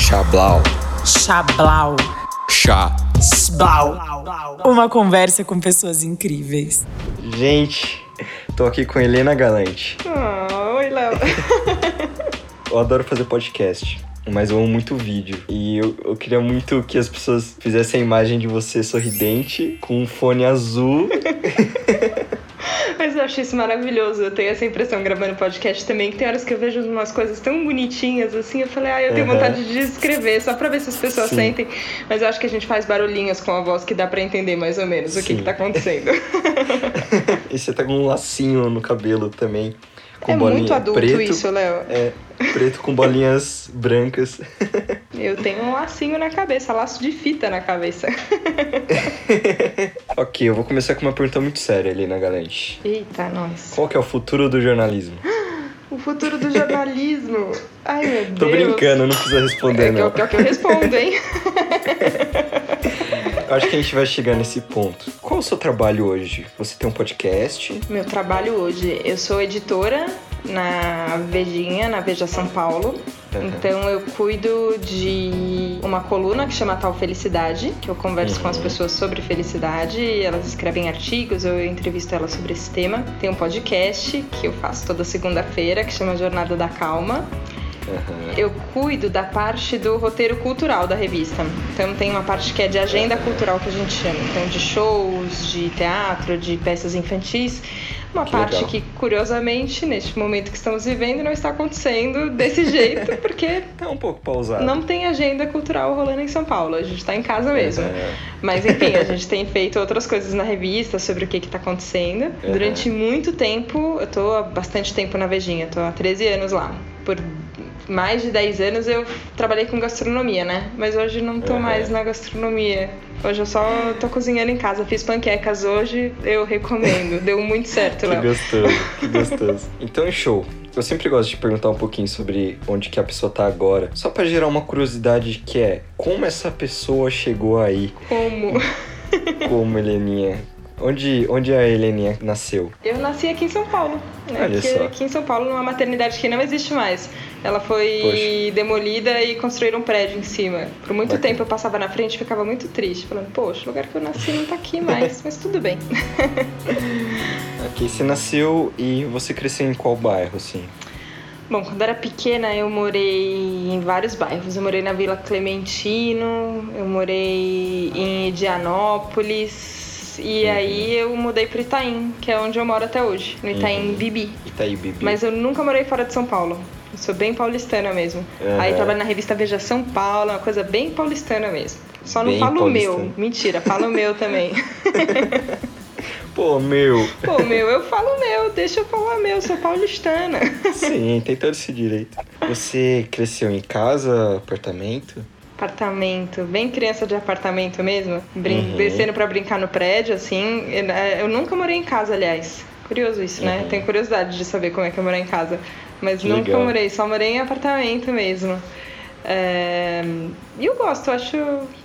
Chablau. Chablau. Chá. Sblau. Uma conversa com pessoas incríveis. Gente, tô aqui com Helena Galante. Oh, oi, Léo. Eu adoro fazer podcast, mas eu amo muito vídeo. E eu, eu queria muito que as pessoas fizessem a imagem de você sorridente, com um fone azul. Eu acho isso maravilhoso. Eu tenho essa impressão gravando podcast também, que tem horas que eu vejo umas coisas tão bonitinhas assim. Eu falei, ah, eu tenho Uhum. vontade de escrever, só pra ver se as pessoas Sim. sentem. Mas eu acho que a gente faz barulhinhos com a voz que dá pra entender mais ou menos o que, Sim. que tá acontecendo. e você tá com um lacinho no cabelo também. Com é bolinha muito adulto preto. isso, Léo. É, preto com bolinhas brancas. Eu tenho um lacinho na cabeça, laço de fita na cabeça. ok, eu vou começar com uma pergunta muito séria, Helena Galante. Eita, nós. Qual que é o futuro do jornalismo? O futuro do jornalismo. Ai, meu Tô Deus. brincando, não precisa responder, É não. que, eu- que eu respondo, hein? Acho que a gente vai chegar nesse ponto. Qual é o seu trabalho hoje? Você tem um podcast? Meu trabalho hoje, eu sou editora na Vejinha, na Veja São Paulo. Uhum. Então eu cuido de uma coluna que chama Tal Felicidade, que eu converso com as Uhum. pessoas sobre felicidade, elas escrevem artigos, eu entrevisto elas sobre esse tema. Tem um podcast que eu faço toda segunda-feira, que chama Jornada da Calma. Eu cuido da parte do roteiro cultural da revista. Então tem uma parte que é de agenda cultural que a gente chama. Então de shows, de teatro, de peças infantis. Uma Que parte legal. que, curiosamente, neste momento que estamos vivendo, não está acontecendo desse jeito, porque É um pouco pausado. não tem agenda cultural rolando em São Paulo. A gente está em casa mesmo. É. Mas enfim, a gente tem feito outras coisas na revista sobre o que está acontecendo. Uhum. Durante muito tempo, eu tô há bastante tempo na Vejinha, tô há 13 anos lá. Por mais de 10 anos eu trabalhei com gastronomia, né? Mas hoje não tô mais na gastronomia. Hoje eu só tô cozinhando em casa. Fiz panquecas hoje, eu recomendo. Deu muito certo, Que Léo. gostoso, que gostoso. Então, show. Eu sempre gosto de perguntar um pouquinho sobre onde que a pessoa tá agora. Só pra gerar uma curiosidade que é, como essa pessoa chegou aí Como? como Heleninha? Onde, onde a Heleninha nasceu? Eu nasci aqui em São Paulo. Né? Olha Porque só. aqui em São Paulo, numa maternidade que não existe mais. Ela foi Poxa. demolida e construíram um prédio em cima. Por muito Bacana. tempo eu passava na frente e ficava muito triste, falando, poxa, o lugar que eu nasci não tá aqui mais, mas tudo bem. Aqui você nasceu e você cresceu em qual bairro, assim? Bom, quando era pequena eu morei em vários bairros. Eu morei na Vila Clementino, eu morei em Edianópolis e Uhum. aí eu mudei pro Itaim, que é onde eu moro até hoje, no Itaim Uhum. Bibi. Itaí Bibi. Mas eu nunca morei fora de São Paulo. Eu sou bem paulistana mesmo. Uhum. Aí trabalho na revista Veja São Paulo, é uma coisa bem paulistana mesmo. Só não Bem falo o meu. Mentira, falo o meu também. Pô, meu. Pô, meu, eu falo meu, deixa eu falar meu, sou paulistana. Sim, tem todo esse direito. Você cresceu em casa, apartamento? Apartamento, bem criança de apartamento mesmo, brin Uhum. descendo pra brincar no prédio, assim. Eu, eu nunca morei em casa, aliás. Curioso isso, né? Uhum. Tenho curiosidade de saber como é que é morar em casa. Mas nunca morei, só morei em apartamento mesmo. É, E eu gosto, acho,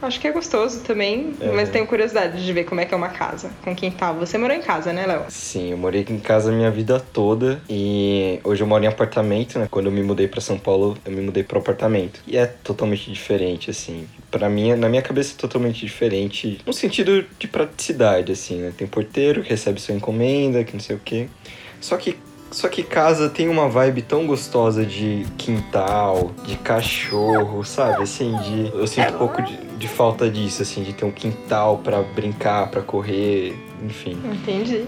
acho que é gostoso também, Uhum. mas tenho curiosidade de ver como é que é uma casa, com quintal. Você morou em casa, né, Léo? Sim, eu morei em casa a minha vida toda e hoje eu moro em apartamento, né? Quando eu me mudei pra São Paulo, eu me mudei pro apartamento. E é totalmente diferente, assim. Pra mim, na minha cabeça é totalmente diferente, no sentido de praticidade, assim, né? Tem porteiro que recebe sua encomenda, que não sei o quê. Só que só que casa tem uma vibe tão gostosa de quintal, de cachorro, sabe? Assim, de. Eu sinto um pouco de, de falta disso, assim, de ter um quintal pra brincar, pra correr, enfim. Entendi.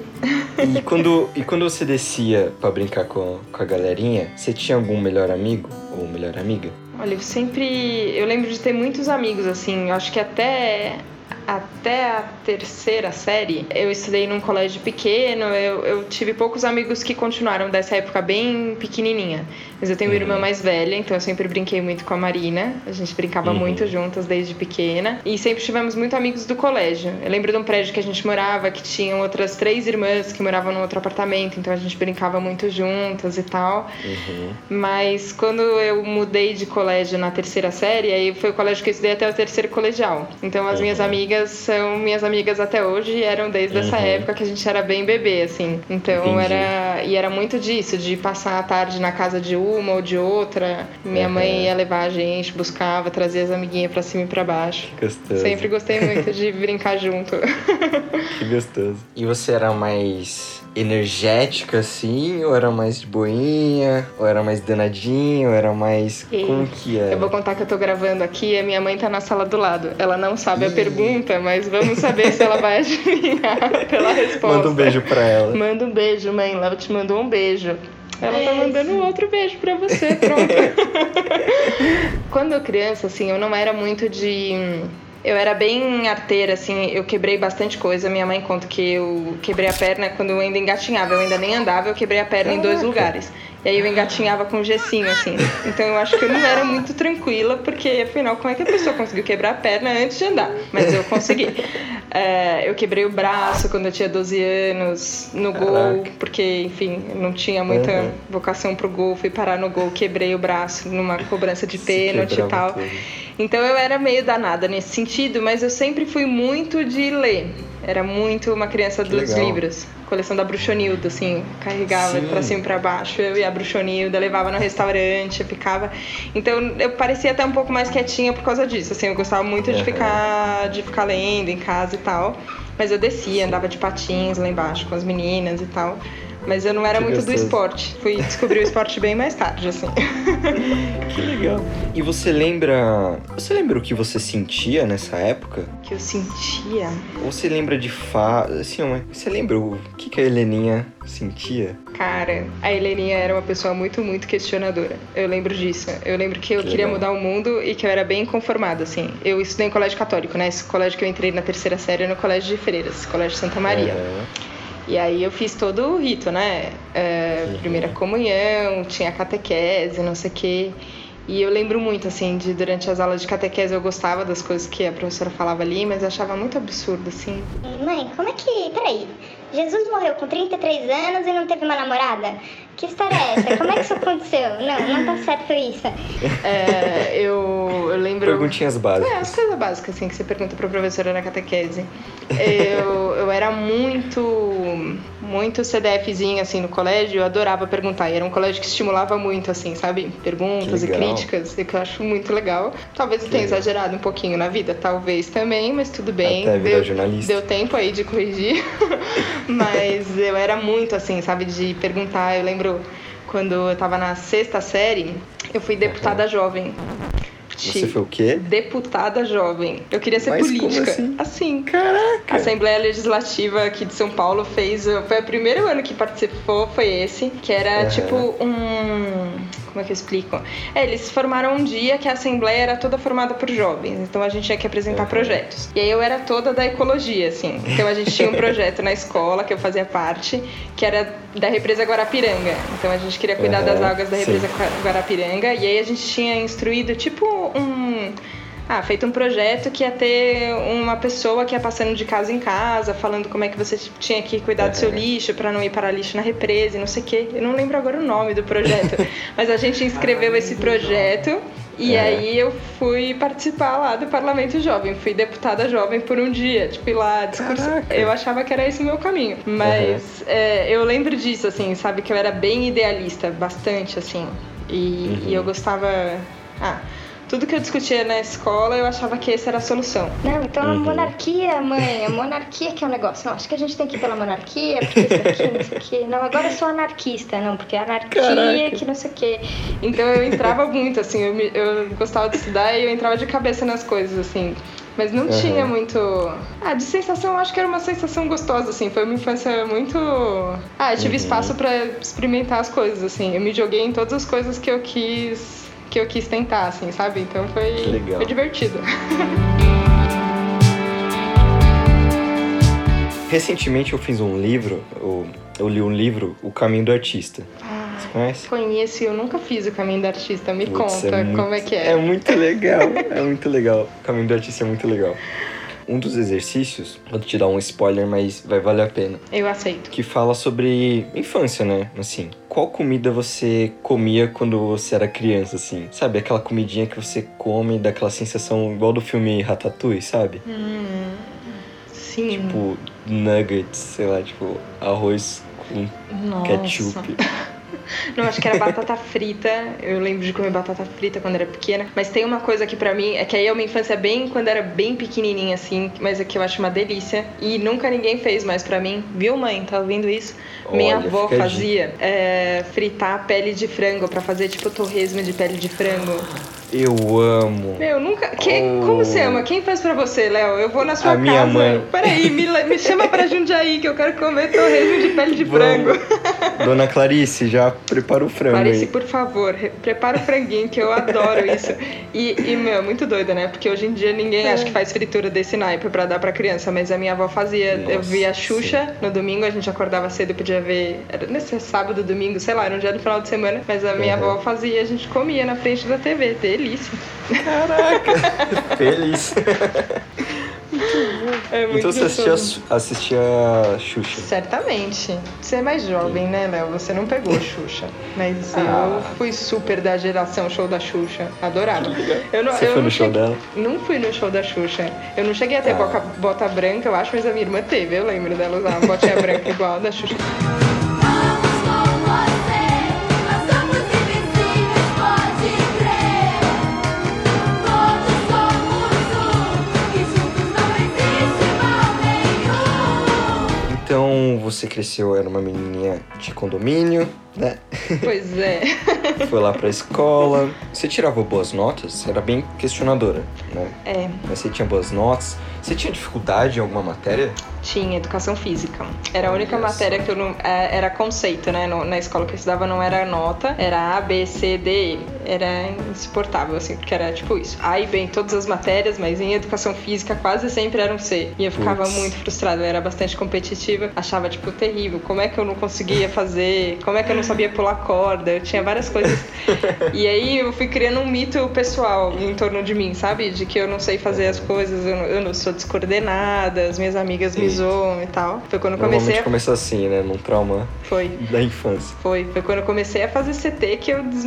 E quando, e quando você descia pra brincar com, com a galerinha, você tinha algum melhor amigo ou melhor amiga? Olha, eu sempre. Eu lembro de ter muitos amigos, assim. Eu acho que até. Até a terceira série, eu estudei num colégio pequeno, eu, eu tive poucos amigos que continuaram dessa época bem pequenininha. Mas eu tenho uma Uhum. irmã mais velha, então eu sempre brinquei muito com a Marina. A gente brincava Uhum. muito juntas desde pequena. E sempre tivemos muito amigos do colégio. Eu lembro de um prédio que a gente morava, que tinham outras três irmãs que moravam num outro apartamento, então a gente brincava muito juntas e tal. Uhum. Mas quando eu mudei de colégio na terceira série, aí foi o colégio que eu estudei até o terceiro colegial. Então as minhas Uhum. amigas amigas são minhas amigas até hoje e eram desde essa Uhum. época que a gente era bem bebê, assim. Então Entendi. era. E era muito disso, de passar a tarde na casa de uma ou de outra. Minha Uhum. mãe ia levar a gente, buscava, trazia as amiguinhas pra cima e pra baixo. Gostoso. Sempre gostei muito de brincar junto. Que gostoso. E você era mais energética, assim? Ou era mais de boinha? Ou era mais danadinho? Ou era mais... E- Como que é? Eu vou contar que eu tô gravando aqui e a minha mãe tá na sala do lado. Ela não sabe a Ih. Pergunta, mas vamos saber se ela vai adivinhar pela resposta. Manda um beijo pra ela. Manda um beijo, mãe. Ela te mandou um beijo. Ela tá mandando outro beijo pra você, pronto. Quando eu criança, assim, eu não era muito de. Eu era bem arteira, assim, eu quebrei bastante coisa. Minha mãe conta que eu quebrei a perna quando eu ainda engatinhava. Eu ainda nem andava, eu quebrei a perna em dois Caraca. lugares. E aí eu engatinhava com gessinho, assim. Então eu acho que eu não era muito tranquila, porque afinal, como é que a pessoa conseguiu quebrar a perna antes de andar? Mas eu consegui. É, eu quebrei o braço quando eu tinha 12 anos, no gol, Caraca. porque, enfim, não tinha muita Uhum. vocação pro gol. Fui parar no gol, quebrei o braço numa cobrança de pênalti e tal. tudo. Então eu era meio danada nesse sentido, mas eu sempre fui muito de ler. Era muito uma criança Que dos legal. livros. Coleção da Bruxonilda, assim, carregava pra cima e pra baixo. Eu a Bruxonilda, levava no restaurante, ficava. Então eu parecia até um pouco mais quietinha por causa disso. Assim, eu gostava muito de ficar de ficar lendo em casa e tal. Mas eu descia, andava de patins lá embaixo com as meninas e tal. Mas eu não era Que muito do gostoso. esporte. Fui descobrir o esporte bem mais tarde, assim. Que legal. E você lembra... Você lembra o que você sentia nessa época? que eu sentia. Ou você lembra de fa... Assim, você lembra o que, que a Heleninha sentia? Cara, a Heleninha era uma pessoa muito, muito questionadora. Eu lembro disso. Eu lembro que eu Que queria legal. mudar o mundo e que eu era bem conformada, assim. Eu estudei em colégio católico, né? Esse colégio que eu entrei na terceira série é no Colégio de Freiras, Colégio Santa Maria. Aham. E aí eu fiz todo o rito, né? Uhum. Primeira comunhão, tinha catequese, não sei o quê. E eu lembro muito, assim, de durante as aulas de catequese eu gostava das coisas que a professora falava ali, mas eu achava muito absurdo, assim. Mãe, como é que. Peraí. Jesus morreu com 33 anos e não teve uma namorada? Que história é essa? Como é que isso aconteceu? Não, não tá certo isso. É, eu, eu lembro. Perguntinhas É, as básicas. coisas básicas, assim, que você pergunta pra professora na catequese. Eu, eu era muito, muito CDFzinho, assim, no colégio. Eu adorava perguntar. E era um colégio que estimulava muito, assim, sabe? Perguntas e críticas, e que eu acho muito legal. Talvez eu tenha legal. exagerado um pouquinho na vida, talvez também, mas tudo bem. Até deu, jornalista. deu tempo aí de corrigir. mas eu era muito, assim, sabe? De perguntar. Eu lembro quando eu tava na sexta série, eu fui deputada jovem. Você foi o quê? Deputada jovem. Eu queria ser Mas como política. assim? assim. Caraca! A Assembleia Legislativa aqui de São Paulo fez. Foi o primeiro ano que participou, foi esse, que era tipo um. Como é que eu explico? É, eles formaram um dia que a Assembleia era toda formada por jovens, então a gente tinha que apresentar Aham. projetos. E aí eu era toda da ecologia, assim. Então a gente tinha um projeto na escola que eu fazia parte, que era da represa Guarapiranga. Então a gente queria cuidar Aham, das águas da sim. represa Guarapiranga, e aí a gente tinha instruído tipo um. Ah, feito um projeto que ia ter uma pessoa que ia passando de casa em casa, falando como é que você tinha que cuidar do seu Aham. lixo para não ir para lixo na represa e não sei o quê. Eu não lembro agora o nome do projeto, mas a gente inscreveu esse projeto e É. aí eu fui participar lá do Parlamento Jovem. Fui deputada jovem por um dia, tipo, ir lá discursar. Caraca. Eu achava que era esse o meu caminho. Mas é, eu lembro disso, assim, sabe? Que eu era bem idealista, bastante, assim. E, Uhum. e eu gostava. Ah, tudo que eu discutia na escola eu achava que essa era a solução. Não, então a Uhum. monarquia, mãe, a monarquia que é o negócio. Não, acho que a gente tem que ir pela monarquia, porque isso aqui, não sei o quê. Não, agora eu sou anarquista, não, porque a anarquia Caraca. que não sei o quê. Então eu entrava muito, assim, eu, me- eu gostava de estudar e eu entrava de cabeça nas coisas, assim. Mas não Aham. tinha muito. Ah, de sensação, eu acho que era uma sensação gostosa, assim. Foi uma infância muito. Ah, eu tive Uhum. espaço pra experimentar as coisas, assim. Eu me joguei em todas as coisas que eu quis. Que eu quis tentar, assim, sabe? Então foi, foi divertido. Recentemente eu fiz um livro, eu, eu li um livro, O Caminho do Artista. Você conhece? Conheço, eu nunca fiz o caminho do artista. Me Putz, conta muito- como é que é. É muito legal, é muito legal. O Caminho do Artista é muito legal. Um dos exercícios, vou te dar um spoiler, mas vai valer a pena. Eu aceito. Que fala sobre infância, né? Assim, qual comida você comia quando você era criança, assim? Sabe, aquela comidinha que você come, daquela sensação igual do filme Ratatouille, sabe? Hum, Sim. Tipo, nuggets, sei lá, tipo, arroz com Nossa. ketchup. Não, acho que era batata frita. Eu lembro de comer batata frita quando era pequena. Mas tem uma coisa que pra mim é que aí é uma infância bem quando era bem pequenininha assim, mas é que eu acho uma delícia e nunca ninguém fez mais pra mim. Viu, mãe? Tá ouvindo isso? Minha Olha, avó fica a fazia é, fritar pele de frango pra fazer tipo torresmo de pele de frango. Eu amo. Meu, nunca. Quem, Oh. Como você ama? Quem faz pra você, Léo? Eu vou na sua A casa. minha mãe. Peraí, me, me chama pra Jundiaí que eu quero comer torresmo de pele de frango. Dona Clarice, já prepara o frango Clarice, aí. por favor, re- prepara o franguinho, que eu adoro isso. E, e, meu, muito doida, né? Porque hoje em dia ninguém acha que faz fritura desse naipe pra dar pra criança, mas a minha avó fazia. eu Nossa, via a Xuxa no domingo, a gente acordava cedo, podia ver. Era nesse sábado, domingo, sei lá, era um dia do final de semana, mas a minha Uhum. avó fazia, a gente comia na frente da TV. Feliz. É muito então você assistia, assistia a Xuxa. Certamente. Você é mais jovem, né, Léo? Você não pegou Xuxa. Mas Ah. eu fui super da geração show da Xuxa. Adorava. Eu não, Você eu foi não no show cheguei- dela? Não fui no show da Xuxa. Eu não cheguei a ter Ah. boca- bota branca, eu acho, mas a minha irmã teve. Eu lembro dela usar uma botinha branca igual a da Xuxa. Você cresceu, era uma menininha de condomínio, né? Pois é. Foi lá pra escola. Você tirava boas notas? Era bem questionadora, né? É, Mas você tinha boas notas. Você tinha dificuldade em alguma matéria? tinha educação física. Era a única Olha matéria que eu não. é, Era conceito, né? Na escola que eu estudava não era nota, era A, B, C, D, E. Era insuportável, assim, porque era tipo isso. A e B em todas as matérias, mas em educação física quase sempre era um C. E eu ficava Putz. muito frustrada, eu era bastante competitiva, achava, tipo, terrível. Como é que eu não conseguia fazer? Como é que eu não sabia pular corda? Eu tinha várias coisas. e aí eu fui criando um mito pessoal em torno de mim, sabe? De que eu não sei fazer as coisas, eu não, eu não sou descoordenada, as minhas amigas me zoam e tal. Foi quando eu comecei a... começa assim, né? Num trauma Foi. da infância. Foi, foi quando eu comecei a fazer CT que eu, des-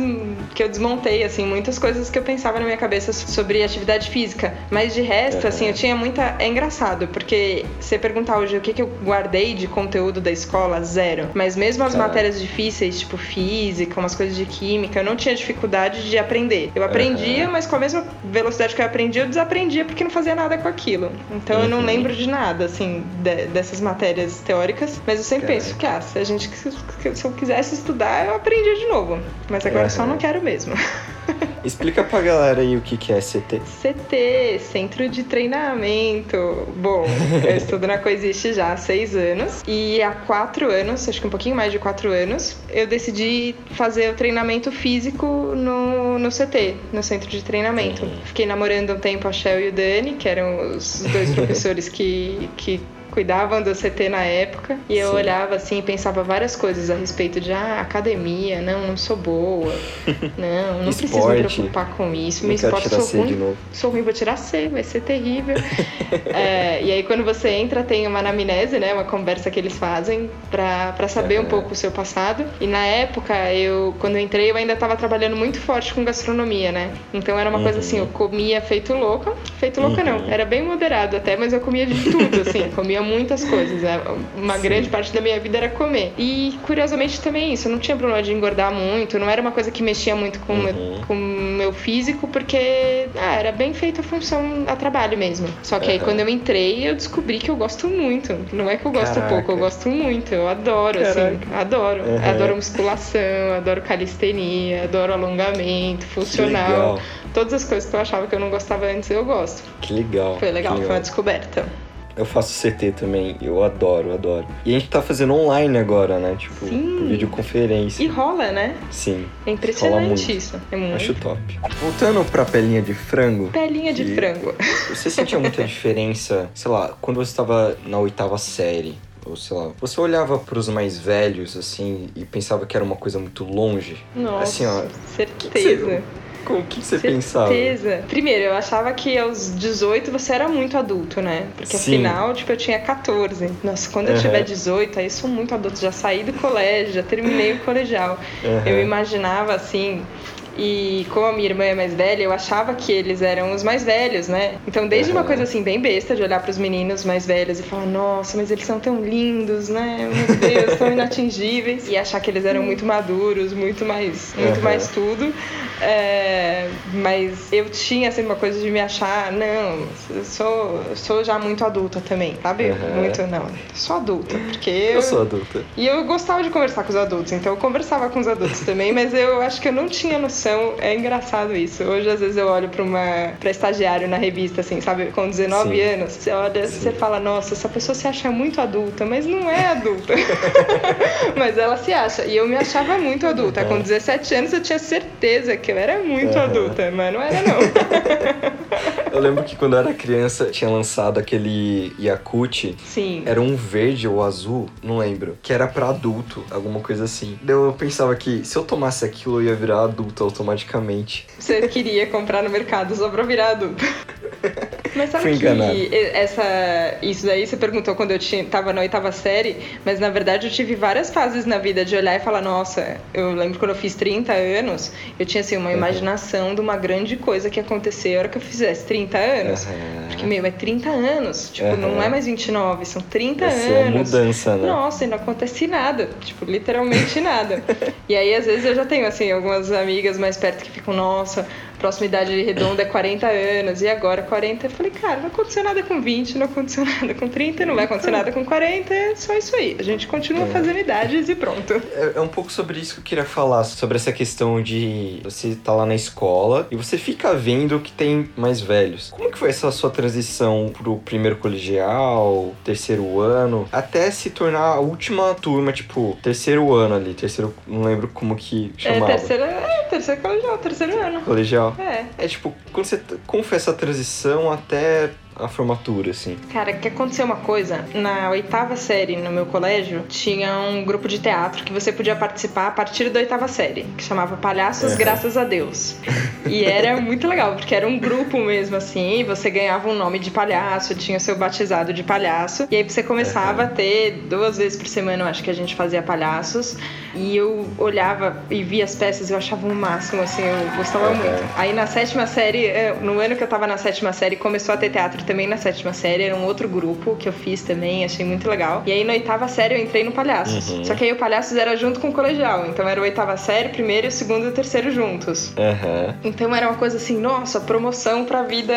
que eu desmontei, assim, muitas coisas que eu pensava na minha cabeça sobre atividade física. Mas de resto, Uhum. assim, eu tinha muita. É engraçado, porque você perguntar hoje o que, que eu guardei de conteúdo da escola, zero. Mas mesmo as Caraca. matérias difíceis, tipo física, umas coisas de química, eu não tinha dificuldade de aprender. Eu aprendia, mas com a mesma velocidade que eu aprendia, eu desaprendia porque não fazia nada com aquilo. Então eu não Uhum. lembro de nada, assim, de- dessas matérias teóricas. Mas eu sempre Caraca. penso que, ah, se a gente se eu quisesse estudar, eu aprendia de novo. Mas agora só Uhum. não quero mesmo. Explica pra galera aí o que, que é CT. CT, Centro de Treinamento. Bom, eu estudo na Coexiste já há seis anos. E há quatro anos, acho que um pouquinho mais de quatro anos, eu decidi fazer o treinamento físico no, no CT, no Centro de Treinamento. Fiquei namorando um tempo a Shell e o Dani, que eram os dois professores que, que cuidavam do CT na época. E eu Sim. olhava assim e pensava várias coisas a respeito de ah, academia, não, não sou boa. Não, não preciso me preocupar com isso. Não Meu esporte sou C ruim sou ruim, vou tirar C, vai ser terrível. É, e aí quando você entra, tem uma anamnese, né? Uma conversa que eles fazem pra, pra saber um Uhum. pouco o seu passado. E na época, eu, quando eu entrei, eu ainda tava trabalhando muito forte com gastronomia, né? Então era uma coisa Uhum. assim, eu comia feito louca. Feito louca não, Uhum. era bem moderado até, mas eu comia de tudo, assim, comia muitas coisas. né? Uma Sim. grande parte da minha vida era comer. E curiosamente também isso, eu não tinha problema de engordar muito, não era uma coisa que mexia muito com o meu- Uhum. com o meu físico, porque ah, era bem feita a função a trabalho mesmo. Só que aí Aham. quando eu entrei, eu descobri que eu gosto muito. Não é que eu gosto Caraca. pouco, eu gosto muito. Eu adoro, assim. Caraca. Adoro. Aham. Adoro musculação, adoro calistenia, adoro alongamento, funcional. legal. Todas as coisas que eu achava que eu não gostava antes, eu gosto. Que legal. Foi legal, que foi uma descoberta. Eu faço CT também, eu adoro, adoro. E a gente tá fazendo online agora, né? Tipo, Sim. por videoconferência. E rola, né? Sim, É impressionante muito. isso. É muito. acho top. Voltando pra pelinha de frango, Pelinha de frango. você sentia muita diferença, sei lá, quando você tava na oitava série? Ou sei lá, você olhava pros mais velhos, assim, e pensava que era uma coisa muito longe? Nossa, Assim, ó, certeza. Com o que você pensava? Certeza. Primeiro, eu achava que aos 18 você era muito adulto, né? Porque Sim. afinal, tipo, eu tinha 14. Nossa, quando eu tiver 18, aí sou muito adulto. Já saí do colégio, já terminei o colegial. Aham. Eu imaginava assim. E como a minha irmã é mais velha, eu achava que eles eram os mais velhos, né? Então, desde uma Aham. coisa assim, bem besta, de olhar pros meninos mais velhos e falar, nossa, mas eles são tão lindos, né? Meu Deus, tão inatingíveis. E achar que eles eram muito maduros, muito mais, muito Aham. mais tudo. É, mas eu tinha assim uma coisa de me achar, não, eu sou, eu sou já muito adulta também, sabe? Aham. Muito, não, sou adulta, porque Eu sou adulta. e eu gostava de conversar com os adultos, então eu conversava com os adultos também, mas eu acho que eu não tinha noção. É engraçado isso. Hoje, às vezes, eu olho pra uma pra estagiário na revista, assim, sabe? Com 19 Sim. anos, você olha, você fala, nossa, essa pessoa se acha muito adulta, mas não é adulta. mas ela se acha. E eu me achava muito adulta. Com 17 anos eu tinha certeza que eu era muito Aham. adulta, mas não era, não. Eu lembro que quando eu era criança tinha lançado aquele Yakut. Sim. Era um verde ou azul, não lembro. Que era pra adulto, alguma coisa assim. Daí eu pensava que se eu tomasse aquilo eu ia virar adulto automaticamente. Você queria comprar no mercado só pra virar adulto. Mas sabe Fui que enganado. essa, isso daí você perguntou quando eu tinha, tava na oitava série, mas na verdade eu tive várias fases na vida de olhar e falar, nossa, eu lembro quando eu fiz 30 anos, eu tinha assim uma Uhum. imaginação de uma grande coisa que ia acontecer a hora que eu fizesse 30 anos. Porque, meu, é 30 anos. Tipo, Aham. não é mais 29, são 30 Vai ser a anos. mudança, né? Nossa, e não acontece nada. Tipo, literalmente nada. e aí, às vezes, eu já tenho, assim, algumas amigas mais perto que ficam, nossa, próxima idade redonda é 40 anos, e agora 40? Eu falei, cara, não aconteceu nada com 20, não aconteceu nada com 30, não vai acontecer nada com 40, é só isso aí. A gente continua fazendo idades e pronto. É, é um pouco sobre isso que eu queria falar, sobre essa questão de você tá lá na escola e você fica vendo que tem mais velhos. Como que foi essa sua transição pro primeiro colegial, terceiro ano, até se tornar a última turma, tipo, terceiro ano ali, terceiro, não lembro como que É, chamava. terceira, é, terceiro colegial, terceiro ano. Colegial. É. É tipo, quando você, como foi essa transição até a formatura, assim? Cara, que aconteceu uma coisa. Na oitava série, no meu colégio, tinha um grupo de teatro que você podia participar a partir da oitava série, que chamava Palhaços Uhum. Graças a Deus. E era muito legal, porque era um grupo mesmo, assim, você ganhava um nome de palhaço, tinha o seu batizado de palhaço, e aí você começava a ter duas vezes por semana, eu acho que a gente fazia palhaços, e eu olhava e via as peças eu achava o máximo, assim, eu gostava Uhum. muito. Aí na sétima série, eh, no ano que eu tava na sétima série, começou a ter teatro também na sétima série, era um outro grupo que eu fiz também, achei muito legal. E aí na oitava série eu entrei no Palhaços. Uhum. Só que aí o Palhaços era junto com o colegial, então era oitava série, primeiro, segundo e terceiro juntos. Aham. Então era uma coisa assim, nossa, promoção pra vida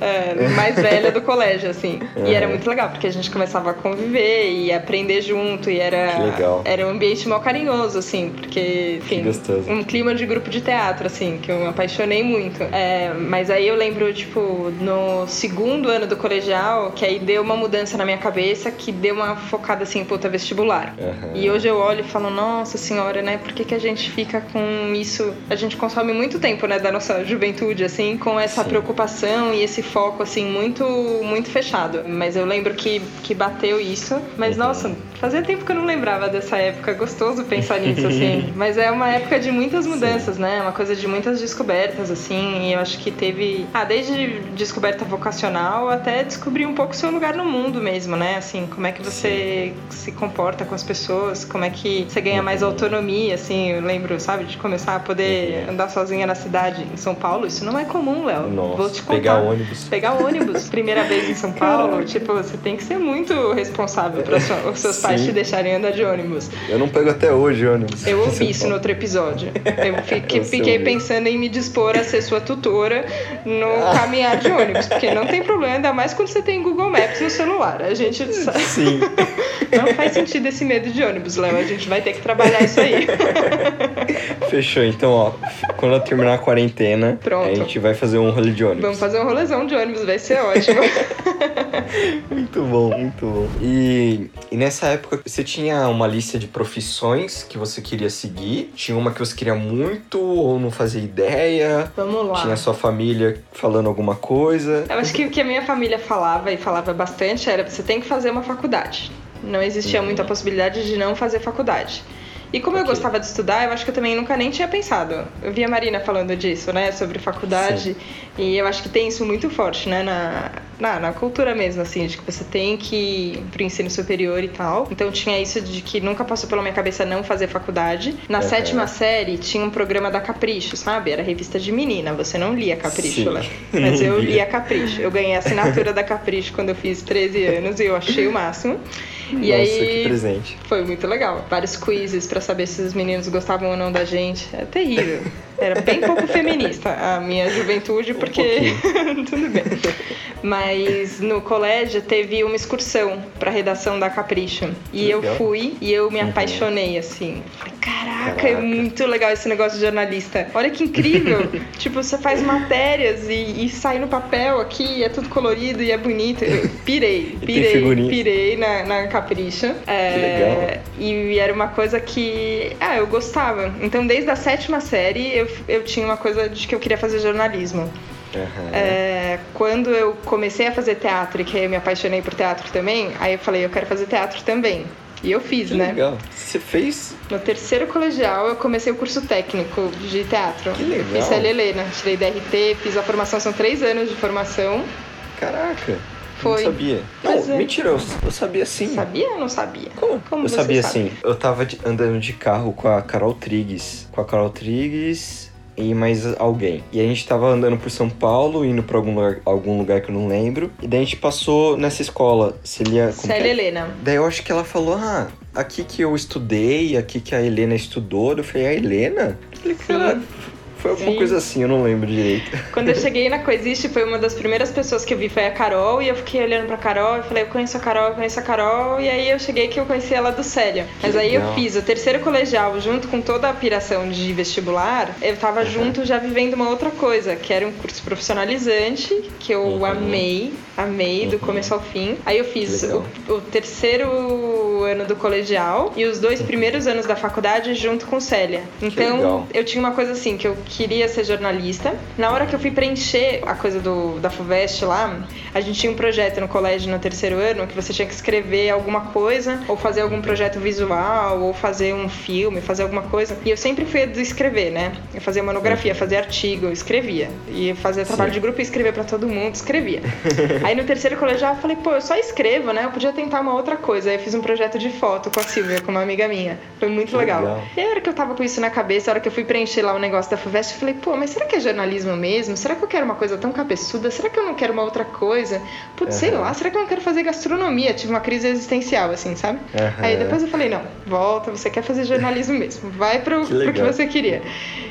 é, mais velha do colégio, assim. E era Uhum. muito legal, porque a gente começava a conviver e aprender junto, e era, era um ambiente mal carinhoso, assim, porque, enfim, um clima de grupo de teatro, assim, que eu me apaixonei muito. É, mas aí eu lembro, tipo, no segundo ano do colegial, que aí deu uma mudança na minha cabeça, que deu uma focada assim, puta, vestibular. Aham. E hoje eu olho e falo, nossa senhora, né? Por que, que a gente fica com isso? A gente consome muito tempo, né, da nossa juventude, assim, com essa Sim. preocupação e esse foco, assim, muito, muito fechado. Mas eu lembro que, que bateu isso. Mas, Uhum. nossa, fazia tempo que eu não lembrava dessa época. É Gostoso pensar nisso, assim. Mas é uma época de muitas mudanças, né? Uma coisa de muitas descobertas, assim. E eu acho que teve. Ah, desde descoberta vocacional até descobrir um pouco o seu lugar no mundo mesmo, né? Assim, como é que você se comporta com as pessoas, como é que você ganha mais autonomia, assim. Eu lembro, sabe, de começar a poder andar sozinha na cidade em São Paulo. Isso não é comum, Léo. Vou te contar. pegar ônibus. Pegar ônibus, primeira vez em São Paulo, tipo, você tem que ser muito responsável para os seus pais Sim. te deixarem andar de ônibus. Eu não pego até hoje ônibus. Eu ouvi isso no outro episódio. Eu fiquei, Eu fiquei pensando em me dispor a ser sua tutora no Ah. caminhar de ônibus, porque não tem problema, ainda mais quando você tem Google Maps no celular. A gente sa- Sim. Não faz sentido esse medo de ônibus, Léo. A gente vai ter que trabalhar isso aí. Fechou. Então, ó, quando eu terminar a quarentena, Pronto. a gente vai fazer um rolê de ônibus. Vamos fazer um rolezão de ônibus, vai ser ótimo. Muito bom, muito bom. E, e nessa época, você tinha uma lista de profissões que você queria seguir? Tinha uma que você queria muito ou não fazia ideia? Vamos lá. Tinha sua família falando alguma coisa? Eu acho que o que a minha família falava e falava bastante era você tem que fazer uma faculdade. Não existia Uhum. muita possibilidade de não fazer faculdade. E como eu Ok. gostava de estudar, eu acho que eu também nunca nem tinha pensado. Eu vi a Marina falando disso, né? Sobre faculdade. E eu acho que tem isso muito forte, né? Na, na, na cultura mesmo, assim, de que você tem que ir pro ensino superior e tal. Então tinha isso de que nunca passou pela minha cabeça não fazer faculdade. Na Aham. sétima série tinha um programa da Capricho, sabe? Era revista de menina. Você não lia Capricho, Sim. Léo. Mas eu lia Capricho. Eu ganhei a assinatura da Capricho quando eu fiz 13 anos e eu achei o máximo. E Nossa, aí que presente. foi muito legal. Vários quizzes pra saber se os meninos gostavam ou não da gente. É terrível. Era bem pouco feminista a minha juventude, porque. Tudo bem. Mas no colégio teve uma excursão pra redação da Capricho. E Que eu legal. fui e eu me Uhum. apaixonei, assim. Falei, caraca, é Caraca. muito legal esse negócio de jornalista. Olha que incrível. tipo, você faz matérias e, e sai no papel aqui, é tudo colorido e é bonito. Eu pirei, E pirei, pirei na, na Capricha. É, legal. E era uma coisa que, ah, eu gostava. Então, desde a sétima série, eu, eu tinha uma coisa de que eu queria fazer jornalismo. Aham. É, quando eu comecei a fazer teatro e que eu me apaixonei por teatro também, aí eu falei, eu quero fazer teatro também. E eu fiz, Que né? legal. Você fez? No terceiro colegial, eu comecei o curso técnico de teatro. Que legal. Fiz Célia Helena, tirei DRT, fiz a formação, são três anos de formação. Caraca. Foi. Não sabia. Pois não, é. mentira, eu, eu sabia sim. Sabia ou não sabia? Como? Como eu sabia sabe? sim. Eu tava de- andando de carro com a Carol Trigues. Com a Carol Trigues e mais alguém. E a gente tava andando por São Paulo, indo pra algum lugar, algum lugar que eu não lembro. E daí a gente passou nessa escola. Celia. Célia é? Helena. Daí eu acho que ela falou: Ah, aqui que eu estudei, aqui que a Helena estudou. Eu falei: A Helena? Eu falei, cara, foi alguma Sim. coisa assim, eu não lembro direito. Quando eu cheguei na Coexiste, foi uma das primeiras pessoas que eu vi foi a Carol, e eu fiquei olhando pra Carol e falei, eu conheço a Carol, eu conheço a Carol, e aí eu cheguei que eu conheci ela do Célia. Mas aí eu fiz o terceiro colegial, junto com toda a piração de vestibular, eu tava junto já vivendo uma outra coisa, que era um curso profissionalizante, que eu Uhum. amei, amei do Uhum. começo ao fim. Aí eu fiz o, o terceiro ano do colegial e os dois primeiros anos da faculdade junto com Célia. Então, eu tinha uma coisa assim, que eu queria ser jornalista. Na hora que eu fui preencher a coisa do, da FUVEST lá, a gente tinha um projeto no colégio no terceiro ano que você tinha que escrever alguma coisa, ou fazer algum projeto visual, ou fazer um filme, fazer alguma coisa. E eu sempre fui a do escrever, né? Eu fazia monografia, fazia artigo, eu escrevia. E fazia trabalho Sim. de grupo e escrevia pra todo mundo, escrevia. Aí no terceiro colegial eu falei, pô, eu só escrevo, né? Eu podia tentar uma outra coisa. Aí eu fiz um projeto de foto com a Silvia, com uma amiga minha. Foi muito legal. legal. E a hora que eu tava com isso na cabeça, a hora que eu fui preencher lá o negócio da FUVEST, eu falei, pô, mas será que é jornalismo mesmo? Será que eu quero uma coisa tão cabeçuda? Será que eu não quero uma outra coisa? Putz, sei Aham. lá, será que eu não quero fazer gastronomia? Tive uma crise existencial, assim, sabe? Aham. Aí depois eu falei, não, volta, você quer fazer jornalismo mesmo. Vai pro, Que pro que você queria.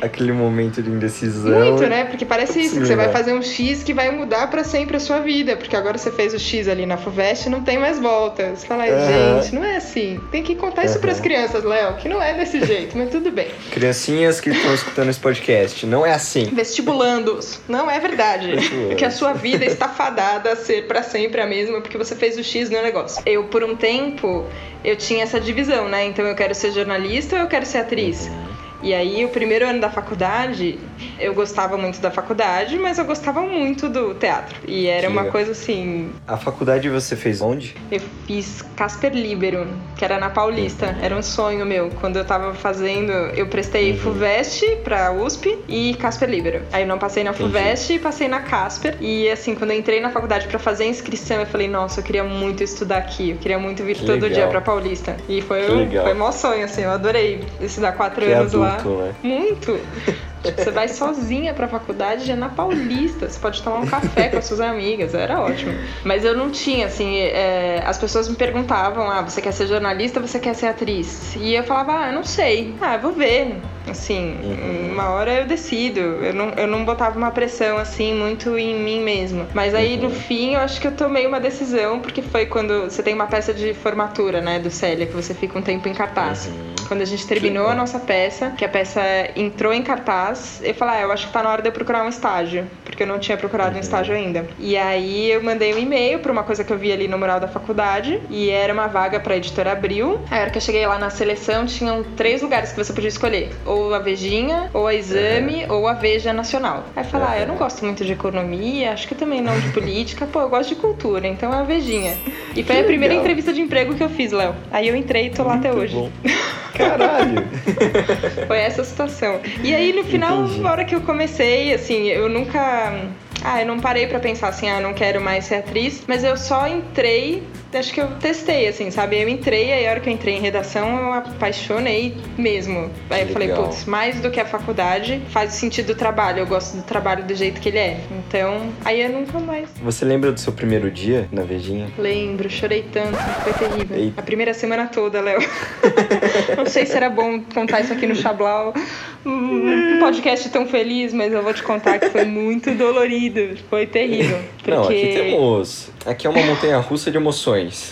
Aquele momento de indecisão. Muito, né? Porque parece isso, que você vai fazer um X que vai mudar pra sempre a sua vida. Porque agora você fez o X ali na FUVEST não tem mais volta. Você fala, "Ai, Aham. gente, não é assim. Tem que contar isso Aham. pras crianças, Léo, que não é desse jeito, mas tudo bem. Criancinhas que estão escutando esse podcast, não é assim. Vestibulandos, não é verdade. Que a sua vida está fadada a ser pra sempre a mesma porque você fez o X no negócio. Eu, por um tempo, eu tinha essa divisão, né? Então eu quero ser jornalista ou eu quero ser atriz? E aí, o primeiro ano da faculdade, eu gostava muito da faculdade, mas eu gostava muito do teatro. E era Que uma legal. coisa assim. A faculdade você fez onde? Eu fiz Casper Libero, que era na Paulista. Era um sonho meu. Quando eu tava fazendo, eu prestei Uhum. FUVEST pra USP e Casper Libero. Aí eu não passei na. FUVEST e passei na Casper. E assim, quando eu entrei na faculdade pra fazer a inscrição, eu falei, nossa, eu queria muito estudar aqui. Eu queria muito vir Que todo legal. dia pra Paulista. E foi, Que um, foi mó sonho, assim. Eu adorei estudar quatro Que anos lá. Adulto, né? Muito. Tipo, você vai sozinha pra faculdade já na Paulista. Você pode tomar um café com as suas amigas. Era ótimo. Mas eu não tinha, assim. é, as pessoas me perguntavam: ah, você quer ser jornalista ou você quer ser atriz? E eu falava: ah, eu não sei. Ah, vou ver. Assim, Uhum. uma hora eu decido. Eu não, eu não botava uma pressão, assim, muito em mim mesma. Mas aí no Uhum. fim eu acho que eu tomei uma decisão, porque foi quando você tem uma peça de formatura, né, do Célia, que você fica um tempo em cartaz. Uhum. Quando a gente terminou a nossa peça, que a peça entrou em cartaz, eu falei, ah, eu acho que tá na hora de eu procurar um estágio, porque eu não tinha procurado um Uhum. estágio ainda. E aí eu mandei um e-mail pra uma coisa que eu vi ali no mural da faculdade, e era uma vaga pra editora Abril. Aí a hora que eu cheguei lá na seleção, tinham três lugares que você podia escolher: ou a Vejinha, ou a Exame, ou a Veja Nacional. Aí eu falei, ah, eu não Uhum. gosto muito de economia, acho que também não de política, pô, eu gosto de cultura, então é a Vejinha. E foi Que a primeira legal. entrevista de emprego que eu fiz, Léo. Aí eu entrei e tô lá até Muito hoje. bom. Caralho. Foi essa a situação. E aí, no final, Entendi. na hora que eu comecei, assim, eu nunca. um, Ah, eu não parei pra pensar assim, ah, não quero mais ser atriz, mas eu só entrei, acho que eu testei, assim, sabe? Eu entrei, aí a hora que eu entrei em redação, eu apaixonei mesmo. Aí eu falei, putz, mais do que a faculdade, faz sentido o trabalho, eu gosto do trabalho do jeito que ele é. Então, aí eu nunca mais. Você lembra do seu primeiro dia na Vejinha? Lembro, chorei tanto, foi terrível. Eita. A primeira semana toda, Léo. Não sei se era bom contar isso aqui no Chablau. Um podcast tão feliz, mas eu vou te contar que foi muito dolorido. Foi terrível. Porque... Não, aqui temos. Aqui é uma montanha russa de emoções.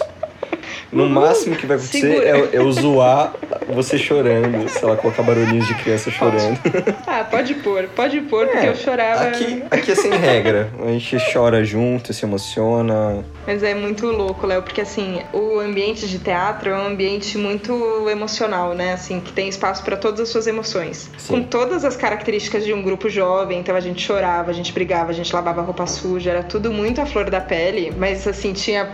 No máximo que vai acontecer é, eu- é eu zoar você chorando, sei lá, colocar barulhinhos de criança chorando. Ah, pode pôr, pode pôr, porque É, eu chorava. Aqui, aqui é sem regra. A gente chora junto, se emociona. Mas é muito louco, Léo, porque assim, o ambiente de teatro é um ambiente muito emocional, né? Assim, que tem espaço para todas as suas emoções. Sim. Com todas as características de um grupo jovem, então a gente chorava, a gente brigava, a gente lavava roupa suja, era tudo muito à flor da pele, mas assim, tinha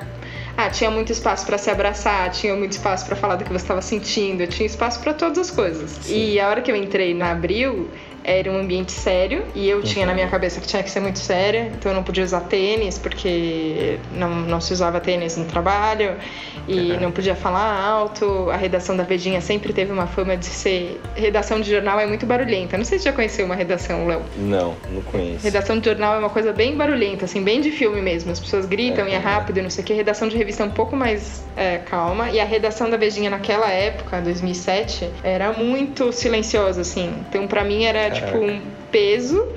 ah, tinha muito espaço para se abraçar, tinha muito espaço para falar do que você estava sentindo, tinha espaço para todas as coisas. Sim. E a hora que eu entrei na Abril, era um ambiente sério e eu tinha na minha cabeça que tinha que ser muito séria, então eu não podia usar tênis porque não, não se usava tênis no trabalho e Uhum. não podia falar alto. A redação da Vedinha sempre teve uma fama de ser. Redação de jornal é muito barulhenta. Não sei se você já conheceu uma redação, Léo. Não, não conheço. Redação de jornal é uma coisa bem barulhenta, assim, bem de filme mesmo. As pessoas gritam e é Uhum. rápido, não sei o que. Redação de revista é um pouco mais é, calma. E a redação da Vejinha naquela época, 2007, era muito silenciosa, assim. Então, pra mim, era tipo um peso.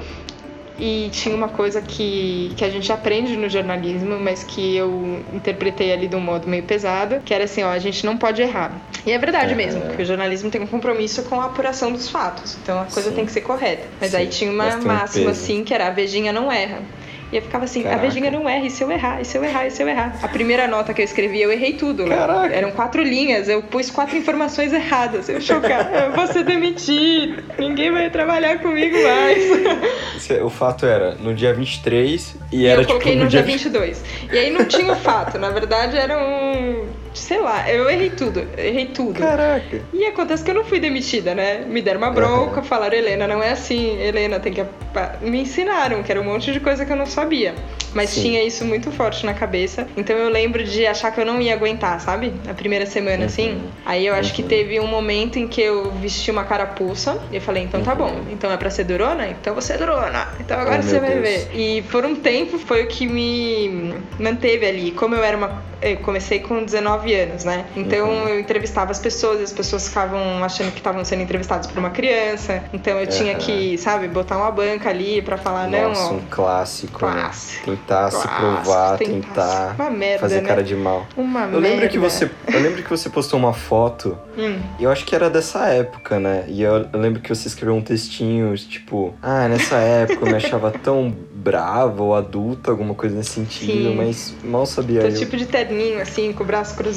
E tinha uma coisa que, que a gente aprende no jornalismo, mas que eu interpretei ali de um modo meio pesado, que era assim, ó, a gente não pode errar. E é verdade Uhum. mesmo, porque o jornalismo tem um compromisso com a apuração dos fatos. Então a coisa Sim. tem que ser correta. Mas Sim, aí tinha uma mas um máxima peso. assim, que era a Vejinha não erra. E eu ficava assim, Caraca. a Vejinha não erra, e se eu errar, e se eu errar, e se eu errar? A primeira nota que eu escrevi, eu errei tudo. Caraca. Eram quatro linhas, eu pus quatro informações erradas. Eu chocada, eu vou ser demitido, ninguém vai trabalhar comigo mais. O fato era no dia 23 e E era eu coloquei tipo no no dia dia 22. E aí não tinha o fato, na verdade era um. Sei lá, eu errei tudo, errei tudo. Caraca. E acontece que eu não fui demitida, né? Me deram uma bronca, falaram, Helena, não é assim, Helena, tem que. apa-" Me ensinaram, que era um monte de coisa que eu não sabia. Mas Sim. tinha isso muito forte na cabeça. Então eu lembro de achar que eu não ia aguentar, sabe? A primeira semana, Uhum. assim. Aí eu acho que Uhum. teve um momento em que eu vesti uma carapuça. E eu falei, então tá Uhum. bom. Então é pra ser durona? Então você é durona. Então agora Oh, você vai Deus. ver. E por um tempo foi o que me manteve ali. Como eu era uma. Eu comecei com 19 anos, né? Então Uhum. eu entrevistava as pessoas e as pessoas ficavam achando que estavam sendo entrevistadas por uma criança. Então eu tinha que, sabe, botar uma banca ali pra falar, Nossa, não, ó. um clássico. né? Clássico. Tentar se Clássico, provar, tentar tentar se- Uma merda, fazer né? cara de mal. Uma Eu lembro merda. que você, eu lembro que você postou uma foto. Hum. E eu acho que era dessa época, né? E eu, eu lembro que você escreveu um textinho, tipo, ah, nessa época eu me achava tão brava ou adulta, alguma coisa nesse sentido, Sim. mas mal sabia Tô eu. tipo de terninho, assim, com o braço cruzado,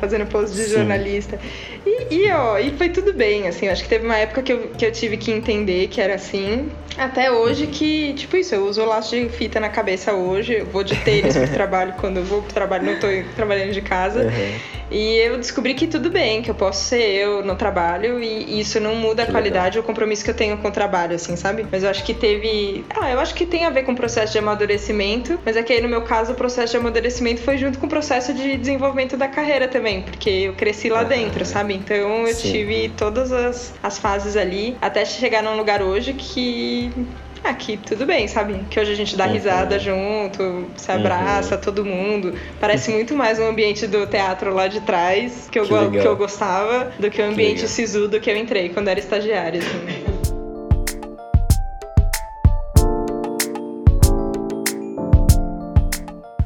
fazendo pose de Sim. jornalista. E, e, ó, e foi tudo bem, assim. eu Acho que teve uma época que eu, que eu tive que entender que era assim. Até hoje que, tipo isso, eu uso o laço de fita na cabeça hoje. Eu vou de tênis pro trabalho quando eu vou pro trabalho, não tô trabalhando de casa. Uhum. E eu descobri que tudo bem, que eu posso ser eu no trabalho e isso não muda a Que qualidade ou o compromisso que eu tenho com o trabalho, assim, sabe? Mas eu acho que teve. Ah, eu acho que tem a ver com o processo de amadurecimento, mas é que aí no meu caso o processo de amadurecimento foi junto com o processo de desenvolvimento da carreira também, porque eu cresci lá Aham. dentro, sabe? Então eu Sim. tive todas as, as fases ali até chegar num lugar hoje que. Aqui tudo bem, sabe? Que hoje a gente dá Uhum. risada junto, se abraça, todo mundo. Parece muito mais um ambiente do teatro lá de trás, que eu, Que que eu gostava, do que o ambiente legal. sisudo que eu entrei quando era estagiária. Assim.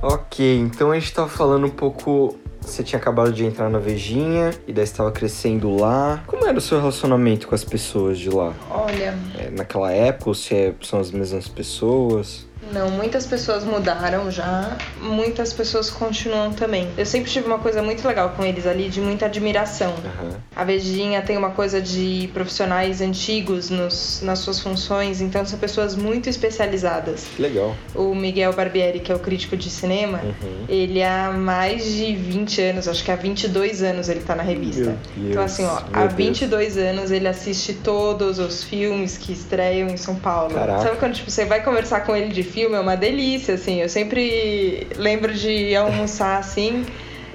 Ok, então a gente tava falando um pouco. Você tinha acabado de entrar na Vejinha e daí estava crescendo lá. Como era o seu relacionamento com as pessoas de lá? Olha, É, naquela época, ou se é- são as mesmas pessoas? Não, muitas pessoas mudaram já, muitas pessoas continuam também. Eu sempre tive uma coisa muito legal com eles ali, de muita admiração. Aham. A Vejinha tem uma coisa de profissionais antigos nos, nas suas funções, então são pessoas muito especializadas. Legal. O Miguel Barbieri, que é o crítico de cinema, Uhum. ele há mais de 20 anos, acho que há 22 anos ele tá na revista. Deus, então assim, ó, meu há Deus. 22 anos ele assiste todos os filmes que estreiam em São Paulo. Caraca. Sabe quando tipo, você vai conversar com ele de filme, é uma delícia, assim. Eu sempre lembro de almoçar assim.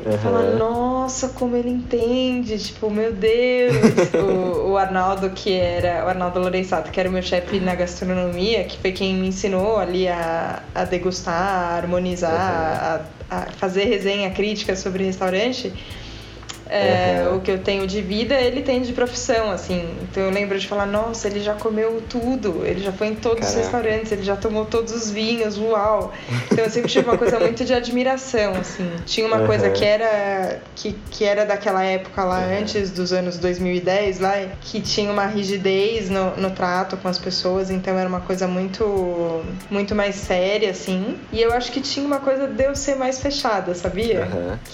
Aham. Falar, nossa, como ele entende, tipo, meu Deus. o, o Arnaldo, que era, o Arnaldo Lorenzato, que era o meu chefe na gastronomia, que foi quem me ensinou ali a, a degustar, a harmonizar, a, a fazer resenha crítica sobre restaurante. É, Aham. O que eu tenho de vida, ele tem de profissão, assim. Então eu lembro de falar, nossa, ele já comeu tudo, ele já foi em todos os Caraca. restaurantes, ele já tomou todos os vinhos, uau. Então eu sempre tive uma coisa muito de admiração, assim. Tinha uma coisa Aham. que era que, que era daquela época lá, Aham. antes dos anos 2010 lá, que tinha uma rigidez no, no trato com as pessoas, então era uma coisa muito muito mais séria, assim. E eu acho que tinha uma coisa de eu ser mais fechada, sabia?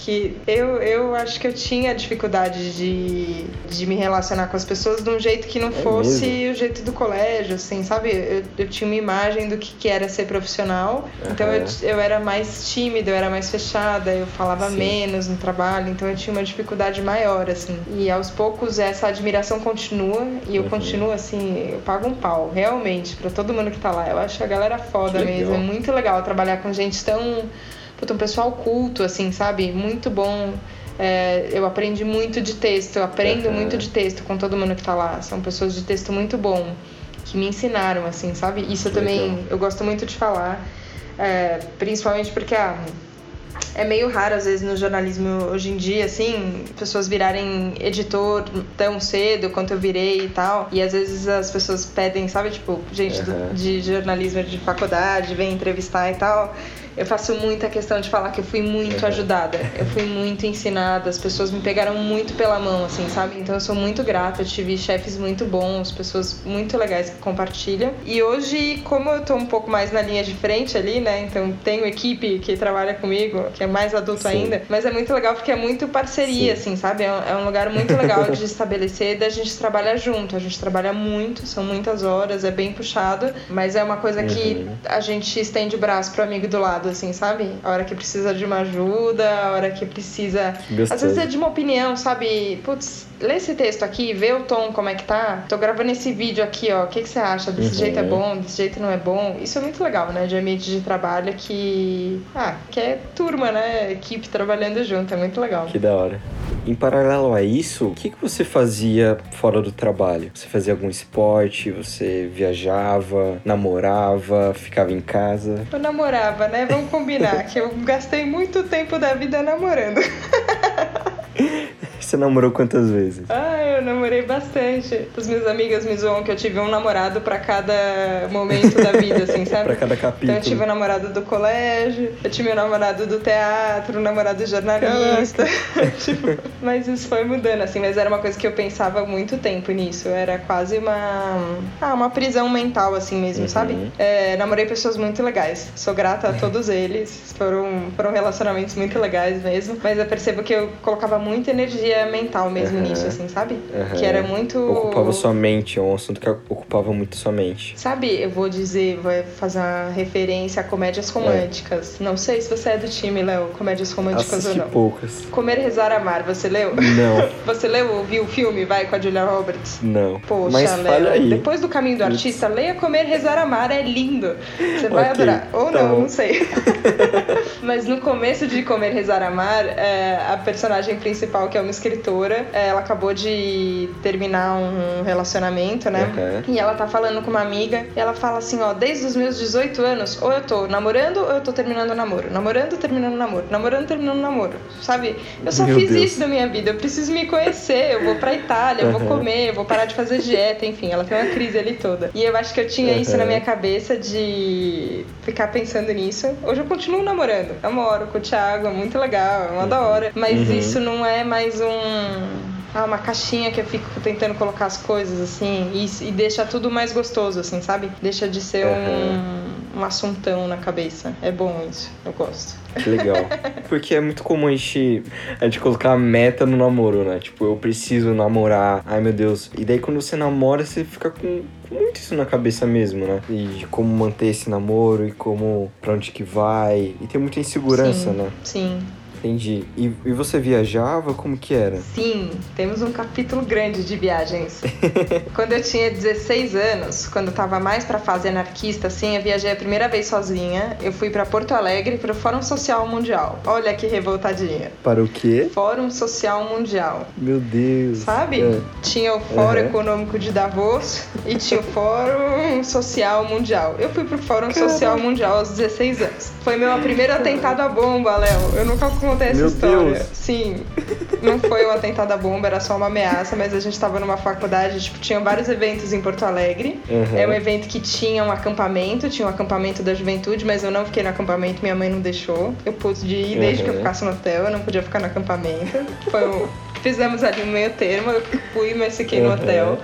Que eu, eu acho que eu tinha dificuldade de, de me relacionar com as pessoas de um jeito que não fosse mesmo? o jeito do colégio, assim, sabe? Eu, eu tinha uma imagem do que, que era ser profissional, então eu, eu era mais tímida, eu era mais fechada, eu falava Sim. menos no trabalho, então eu tinha uma dificuldade maior, assim. E aos poucos essa admiração continua e eu Uhum. continuo, assim, eu pago um pau, realmente, pra todo mundo que tá lá. Eu acho a galera foda mesmo, é muito legal trabalhar com gente tão Puta, um pessoal culto, assim, sabe? Muito bom. É, eu aprendi muito de texto, eu aprendo Aham. muito de texto com todo mundo que tá lá. São pessoas de texto muito bom, que me ensinaram, assim, sabe? Isso eu também, eu gosto muito de falar, é, principalmente porque ah, é meio raro, às vezes, no jornalismo hoje em dia, assim, pessoas virarem editor tão cedo quanto eu virei e tal. E às vezes as pessoas pedem, sabe, tipo, gente do- Aham. de jornalismo de faculdade, vem entrevistar e tal. Eu faço muita questão de falar que eu fui muito Aham. ajudada, eu fui muito ensinada, as pessoas me pegaram muito pela mão, assim, sabe? Então eu sou muito grata, eu tive chefes muito bons, pessoas muito legais que compartilham. E hoje, como eu tô um pouco mais na linha de frente ali, né? Então tenho equipe que trabalha comigo, que é mais adulto Sim. ainda, mas é muito legal porque é muito parceria, Sim. assim, sabe? É um, é um lugar muito legal de estabelecer, da gente trabalhar junto. A gente trabalha muito, são muitas horas, é bem puxado, mas é uma coisa que Uhum. a gente estende o braço pro amigo do lado, assim, sabe? A hora que precisa de uma ajuda, a hora que precisa. Às vezes é de uma opinião, sabe? Putz, lê esse texto aqui, vê o tom, como é que tá. Tô gravando esse vídeo aqui, ó. O que, que você acha? Desse Uhum. jeito é bom, desse jeito não é bom. Isso é muito legal, né? De ambiente de trabalho que. Ah, que é turma, né? Equipe trabalhando junto. É muito legal. Que da hora. Em paralelo a isso, o que, que você fazia fora do trabalho? Você fazia algum esporte? Você viajava? Namorava? Ficava em casa? Eu namorava, né? Vamos combinar que eu gastei muito tempo da vida namorando. Você namorou quantas vezes? Ah, eu namorei bastante. As minhas amigas me zoam que eu tive um namorado pra cada momento da vida, assim, sabe? Pra cada Então capítulo. eu tive o namorado do colégio, eu tive o namorado do teatro, o namorado jornalista. tipo, mas isso foi mudando, assim, mas era uma coisa que eu pensava muito tempo nisso. Era quase uma. Ah, uma prisão mental, assim mesmo, Uhum. sabe? É, namorei pessoas muito legais. Sou grata a todos eles. Foram, foram relacionamentos muito legais mesmo. Mas eu percebo que eu colocava muita energia mental mesmo Aham. nisso, assim, sabe? Aham. Que era muito. Ocupava sua mente, é um assunto que ocupava muito sua mente. Sabe, eu vou dizer, vou fazer uma referência a comédias românticas. Não sei se você é do time, Léo, comédias românticas Assisti ou não. poucas. Comer, Rezar, Amar, você leu? Não, Você leu ou viu o filme Vai com a Julia Roberts? não. Poxa, Mas Léo, depois do Caminho do. Artista, leia Comer, Rezar, Amar, é lindo. Você vai Ok, adorar. Ou tá não, bom. não sei. Mas no começo de Comer, Rezar, Amar, é, a personagem principal, que é uma escritora, é, ela acabou de terminar um relacionamento, né? Aham. E ela tá falando com uma amiga, e ela fala assim, ó, desde os meus 18 anos, ou eu tô namorando ou eu tô terminando o namoro. Namorando, terminando o namoro. Namorando, terminando o namoro. Sabe? Eu só Meu fiz Deus. isso na minha vida. Eu preciso me conhecer, eu vou pra Itália, eu vou Aham. comer, eu vou parar de fazer dieta, enfim, ela tem uma crise ali toda. E eu acho que eu tinha isso Aham. na minha cabeça de ficar pensando nisso. Hoje eu continuo namorando. Namoro com o Thiago, é muito legal, é uma da hora. Mas Uhum. isso não é mais um. Ah, uma caixinha que eu fico tentando colocar as coisas assim e, e deixa tudo mais gostoso, assim, sabe? Deixa de ser um- um assuntão na cabeça. É bom isso, eu gosto. Que legal. Porque é muito comum a gente, a gente colocar a meta no namoro, né? Tipo, eu preciso namorar. Ai, meu Deus. E daí quando você namora, você fica com, com muito isso na cabeça mesmo, né? E de como manter esse namoro e como... Pra onde que vai. E tem muita insegurança, Sim, né? Sim. Entendi. E, e você viajava? Como que era? Sim, temos um capítulo grande de viagens. quando eu tinha 16 anos, quando eu tava mais pra fase anarquista, assim, eu viajei a primeira vez sozinha. Eu fui pra Porto Alegre pro Fórum Social Mundial. Olha que revoltadinha. Para o quê? Fórum Social Mundial. Meu Deus. Sabe? É. Tinha o Fórum Uhum. Econômico de Davos e tinha o Fórum Social Mundial. Eu fui pro Fórum Social Mundial aos 16 anos. Foi meu primeiro atentado à bomba, Léo. Eu nunca contei essa Meu história. Deus. Sim. Não foi um atentado à bomba, era só uma ameaça, mas a gente tava numa faculdade, tipo, tinha vários eventos em Porto Alegre. Uhum. É um evento que tinha um acampamento, tinha um acampamento da juventude, mas eu não fiquei no acampamento, minha mãe não deixou. Eu pude ir desde que eu Uhum. ficasse no hotel, eu não podia ficar no acampamento. Foi um... Fizemos ali um meio termo, eu fui, mas fiquei no Uhum. hotel.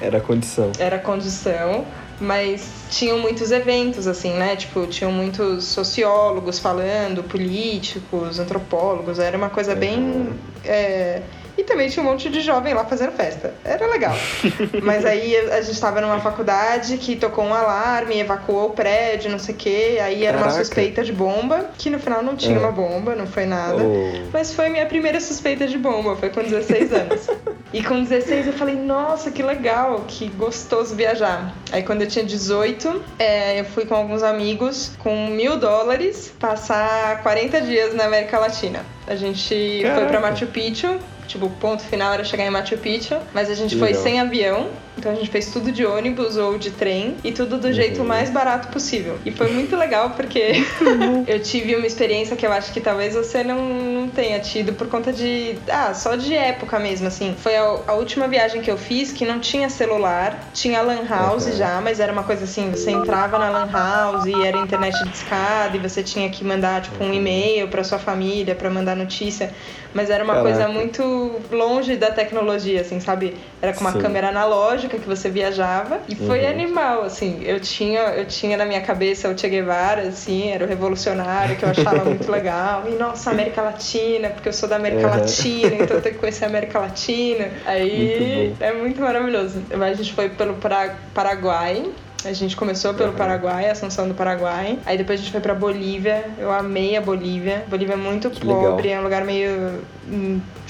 Era a condição. Era condição, mas tinham muitos eventos, assim, né? Tipo, tinham muitos sociólogos falando, políticos, antropólogos, era uma coisa bem. é, E também tinha um monte de jovem lá fazendo festa. Era legal. Mas aí a gente tava numa faculdade que tocou um alarme, evacuou o prédio, não sei o quê. Aí era uma Caraca. suspeita de bomba, que no final não tinha É. uma bomba, não foi nada. Oh. Mas foi minha primeira suspeita de bomba, foi com 16 anos. E com 16 eu falei, nossa, que legal, que gostoso viajar. Aí quando eu tinha 18, é, eu fui com alguns amigos com mil dólares passar 40 dias na América Latina. A gente foi Caraca. pra Machu Picchu. Tipo, o ponto final era chegar em Machu Picchu, mas a gente Que foi legal. sem avião, então a gente fez tudo de ônibus ou de trem e tudo do jeito Uhum. mais barato possível. E foi muito legal porque eu tive uma experiência que eu acho que talvez você não, não tenha tido por conta de. Ah, só de época mesmo, assim. Foi a, a última viagem que eu fiz que não tinha celular, tinha Lan House Uhum. já, mas era uma coisa assim: você entrava na Lan House e era internet de escada e você tinha que mandar, tipo, um e-mail pra sua família pra mandar notícia. Mas era uma Caraca. coisa muito longe da tecnologia, assim, sabe? Era com uma Sim. câmera analógica que você viajava e foi Uhum. animal, assim. Eu tinha, eu tinha na minha cabeça o Che Guevara, assim, era o revolucionário que eu achava muito legal. E nossa, América Latina, porque eu sou da América Uhum. Latina, então eu tenho que conhecer a América Latina. Aí Muito é muito maravilhoso. A gente foi pelo Para- Paraguai. A gente começou pelo Uhum. Paraguai, Assunção do Paraguai. Aí depois a gente foi pra Bolívia. Eu amei a Bolívia. Bolívia é muito Que pobre, legal. é um lugar meio.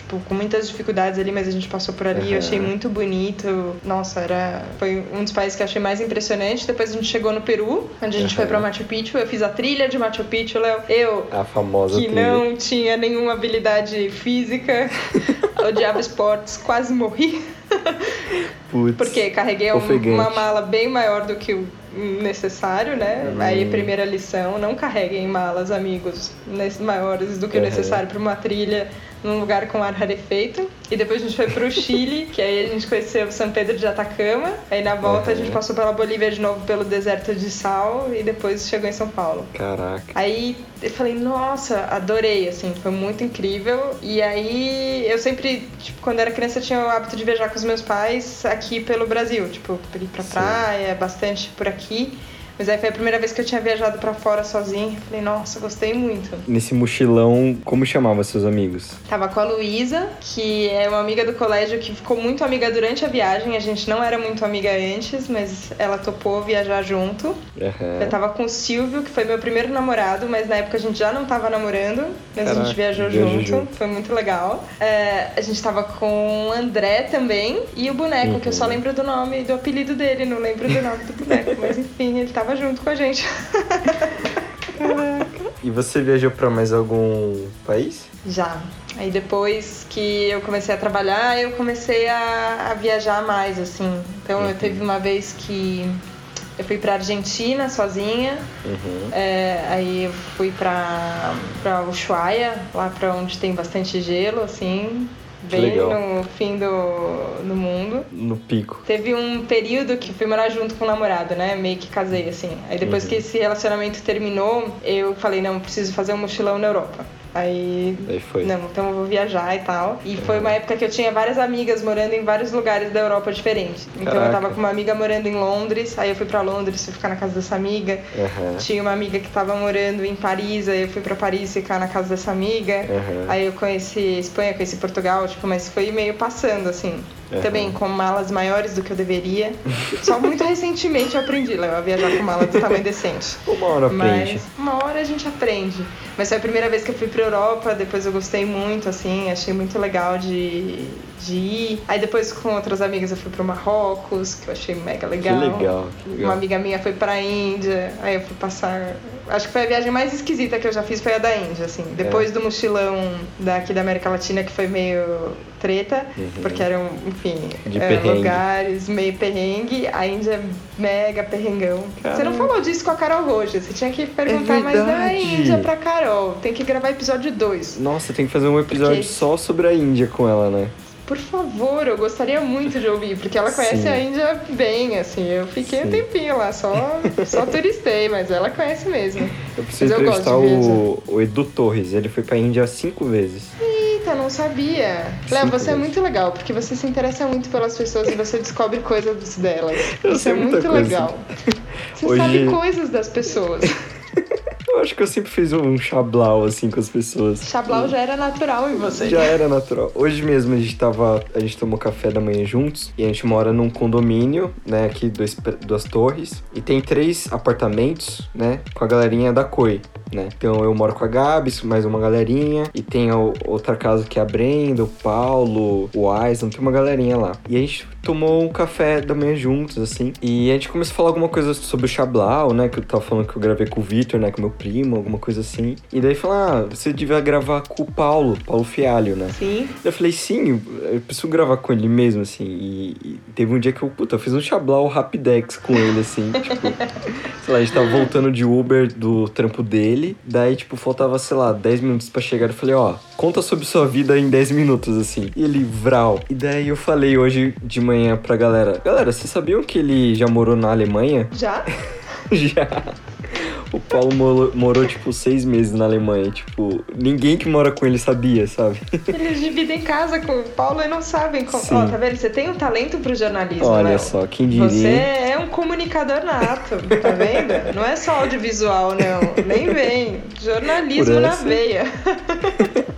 Tipo, com muitas dificuldades ali, mas a gente passou por ali. Eu Uhum. achei muito bonito. Nossa, era. Foi um dos países que eu achei mais impressionante. Depois a gente chegou no Peru, onde a gente Uhum. foi pra Machu Picchu. Eu fiz a trilha de Machu Picchu, Léo. Eu, A famosa que trilha. não tinha nenhuma habilidade física, odiava esportes, quase morri. Putz. Porque carreguei um- Ofegante. uma mala bem maior do que o necessário, né? Hum. Aí, primeira lição, não carreguem malas, amigos, maiores do que o necessário para uma trilha num lugar com ar rarefeito. E depois a gente foi pro Chile, que aí a gente conheceu São Pedro de Atacama. Aí na volta a gente Uhum. passou pela Bolívia de novo pelo deserto de sal e depois chegou em São Paulo. Caraca. Aí eu falei, nossa, adorei, assim, foi muito incrível. E aí eu sempre, tipo, quando era criança eu tinha o hábito de viajar com os meus pais aqui pelo Brasil, tipo, ir pra Sim. praia, bastante por aqui. Mas aí foi a primeira vez que eu tinha viajado pra fora sozinha. Falei, nossa, gostei muito. Nesse mochilão, como chamava seus amigos? Tava com a Luísa, que é uma amiga do colégio que ficou muito amiga durante a viagem. A gente não era muito amiga antes, mas ela topou viajar junto. Aham. Eu tava com o Silvio, que foi meu primeiro namorado, mas na época a gente já não tava namorando, mas a Caraca, gente viajou junto, junto. foi muito legal. É, a gente tava com o André também e o boneco, que eu só Uhum. lembro do nome, do apelido dele, não lembro do nome do boneco, mas enfim, ele tava junto com a gente. E você viajou pra mais algum país? Já. Aí depois que eu comecei a trabalhar, eu comecei a, a viajar mais, assim. Então eu teve uma vez que eu fui pra Argentina sozinha, Uhum. É, aí eu fui pra, pra Ushuaia, lá pra onde tem bastante gelo, assim, bem no fim do, do mundo. No pico. Teve um período que fui morar junto com o namorado, né? Meio que casei, assim. Aí depois Uhum. que esse relacionamento terminou, eu falei, não, preciso fazer um mochilão na Europa. Aí Aí foi. não, então eu vou viajar e tal. E foi uma época que eu tinha várias amigas morando em vários lugares da Europa diferentes. Então eu Caraca. tava com uma amiga morando em Londres, aí eu fui pra Londres, fui ficar na casa dessa amiga. Aham. Tinha uma amiga que tava morando em Paris, aí eu fui pra Paris ficar na casa dessa amiga. Aham. Aí eu conheci Espanha, conheci Portugal, tipo, mas foi meio passando, assim. Aham. Também com malas maiores do que eu deveria. Só muito recentemente eu aprendi, Léo, a viajar com mala do tamanho decente. Uma hora aprende. Mas uma hora a gente aprende. Mas foi a primeira vez que eu fui pra Europa, depois eu gostei muito, assim, achei muito legal de, de ir. Aí depois com outras amigas eu fui pro Marrocos, que eu achei mega legal. Que legal, que legal. Uma amiga minha foi pra Índia, aí eu fui passar. Acho que foi a viagem mais esquisita que eu já fiz foi a da Índia, assim. É. Depois do mochilão daqui da América Latina, que foi meio treta, porque eram, enfim, Uhum. É, perrengue. lugares meio perrengue. A Índia é mega perrengão. Você não Caramba. falou disso com a Carol Roja, você tinha que perguntar mais da verdade. Índia pra Carol. Tem que gravar episódio 2. Nossa, tem que fazer um episódio Porque- só sobre a Índia com ela, né? Por favor, eu gostaria muito de ouvir, porque ela conhece Sim. a Índia bem, assim. Eu fiquei Sim. um tempinho lá, só, só turistei, mas ela conhece mesmo. Eu preciso Mas eu gosto entrevistar o, o Edu Torres. Ele foi pra Índia cinco vezes. Eita, não sabia. Léo, você é vezes. muito legal, porque você se interessa muito pelas pessoas e você descobre coisas delas. Eu Isso é muito coisa. legal. Você Hoje- sabe coisas das pessoas. Eu acho que eu sempre fiz um chablau, assim, com as pessoas. Chablau já era natural em você. Já era natural. Hoje mesmo a gente tava. A gente tomou café da manhã juntos. E a gente mora num condomínio, né? Aqui, dois, duas torres. E tem três apartamentos, né? Com a galerinha da COI. Né? Então eu moro com a Gabs, mais uma galerinha. E tem a outra casa que é a Brenda, o Paulo, o Aislan, tem uma galerinha lá. E a gente tomou um café da manhã juntos, assim. E a gente começou a falar alguma coisa sobre o Chablau, né? Que eu tava falando que eu gravei com o Victor, né? Com meu primo, alguma coisa assim. E daí falou, ah, você devia gravar com o Paulo, Paulo Fialho, né? Sim. Eu falei, sim, eu preciso gravar com ele mesmo, assim. E, e teve um dia que eu, puta, eu fiz um Chablau Rapidex com ele, assim. tipo, sei lá, a gente tava voltando de Uber do trampo dele. Daí, tipo, faltava, sei lá, 10 minutos pra chegar. Eu falei, ó, conta sobre sua vida em 10 minutos, assim. E ele, vral. E daí eu falei hoje de manhã pra galera: Galera, vocês sabiam que ele já morou na Alemanha? Já? já. O Paulo morou, morou, tipo, seis meses na Alemanha. Tipo, ninguém que mora com ele sabia, sabe? Eles dividem casa com o Paulo e não sabem como. Ó, tá vendo? Você tem um talento pro jornalismo, Olha Léo. só, quem diria. Você é um comunicador nato, tá vendo? Não é só audiovisual, não. Nem vem. Jornalismo na veia.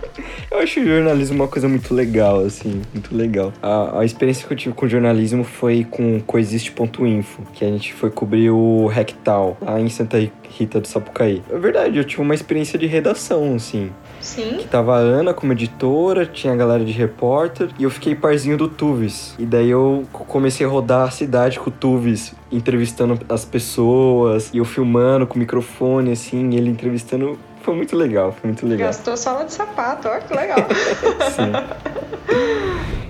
Eu acho o jornalismo uma coisa muito legal, assim, muito legal. A, a experiência que eu tive com jornalismo foi com coexiste.info, que a gente foi cobrir o Rectal, lá em Santa Rita do Sapucaí. É verdade, eu tive uma experiência de redação, assim. Sim. Que tava a Ana como editora, tinha a galera de repórter, e eu fiquei parzinho do Tuves. E daí eu comecei a rodar a cidade com o Tuves, entrevistando as pessoas, e eu filmando com o microfone, assim, ele entrevistando. Foi muito legal, foi muito legal. Gastou sola de sapato, ó, que legal. Sim.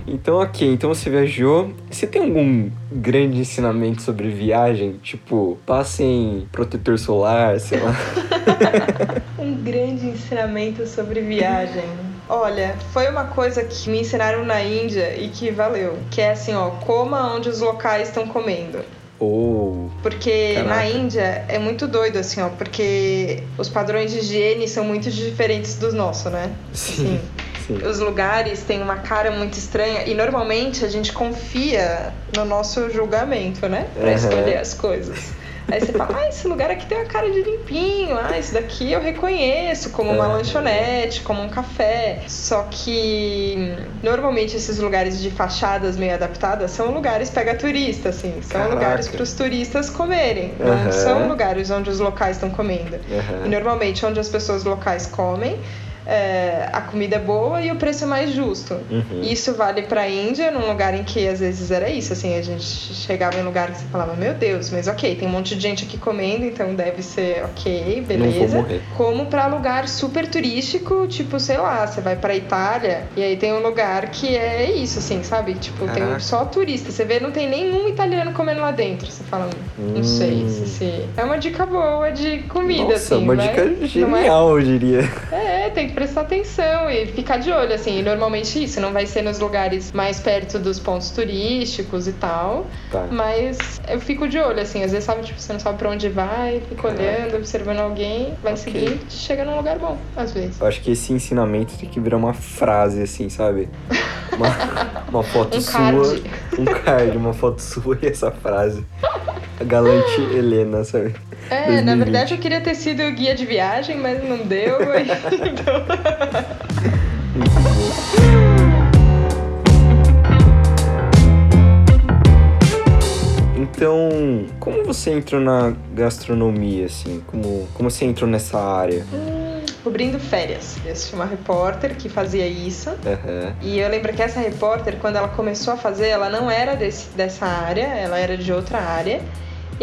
Então, ok, então você viajou. Você tem algum grande ensinamento sobre viagem? Tipo, passem protetor solar, sei lá. Um grande ensinamento sobre viagem. Olha, foi uma coisa que me ensinaram na Índia e que valeu. Que é assim, ó, coma onde os locais estão comendo. Ou. Porque Caraca. na Índia é muito doido, assim, ó, porque os padrões de higiene são muito diferentes dos nossos, né? sim. Sim. Os lugares têm uma cara muito estranha e normalmente a gente confia no nosso julgamento, né? Pra Aham. escolher as coisas. Aí você fala, ah, esse lugar aqui tem uma cara de limpinho, ah, esse daqui eu reconheço como uma lanchonete, como um café. Só que normalmente esses lugares de fachadas meio adaptadas são lugares pega turista, assim. São Caraca. lugares para os turistas comerem. Aham. Não são lugares onde os locais estão comendo. E Aham. normalmente onde as pessoas locais comem, é, a comida é boa e o preço é mais justo. Uhum. Isso vale pra Índia, num lugar em que às vezes era isso, assim, a gente chegava em lugar que você falava, meu Deus, mas ok, tem um monte de gente aqui comendo, então deve ser ok, Não beleza. Como pra lugar super turístico, tipo, sei lá, você vai pra Itália e aí tem um lugar que é isso, assim, sabe? Tipo, Caraca. tem só turista. Você vê, não tem nenhum italiano comendo lá dentro. Você fala, não Hum. sei se, se. É uma dica boa de comida, Nossa, assim. uma não é- dica não é genial, eu diria. é, tem que prestar atenção e ficar de olho, assim. E normalmente isso não vai ser nos lugares mais perto dos pontos turísticos e tal. Tá. Mas eu fico de olho, assim. Às vezes, sabe, tipo, você não sabe pra onde vai, fica olhando, observando alguém, vai Ok. seguir, chega num lugar bom, às vezes. Eu acho que esse ensinamento tem que virar uma frase, assim, sabe? Uma, uma foto Um sua. card. Um card, uma foto sua e essa frase. A galante Helena, sabe? É, 2020. na verdade eu queria ter sido guia de viagem, mas não deu. então... Então, como você entrou na gastronomia, assim? Como, como você entrou nessa área? Cobrindo férias. Eu tinha uma repórter que fazia isso. Aham. E eu lembro que essa repórter, quando ela começou a fazer, ela não era desse, dessa área, ela era de outra área.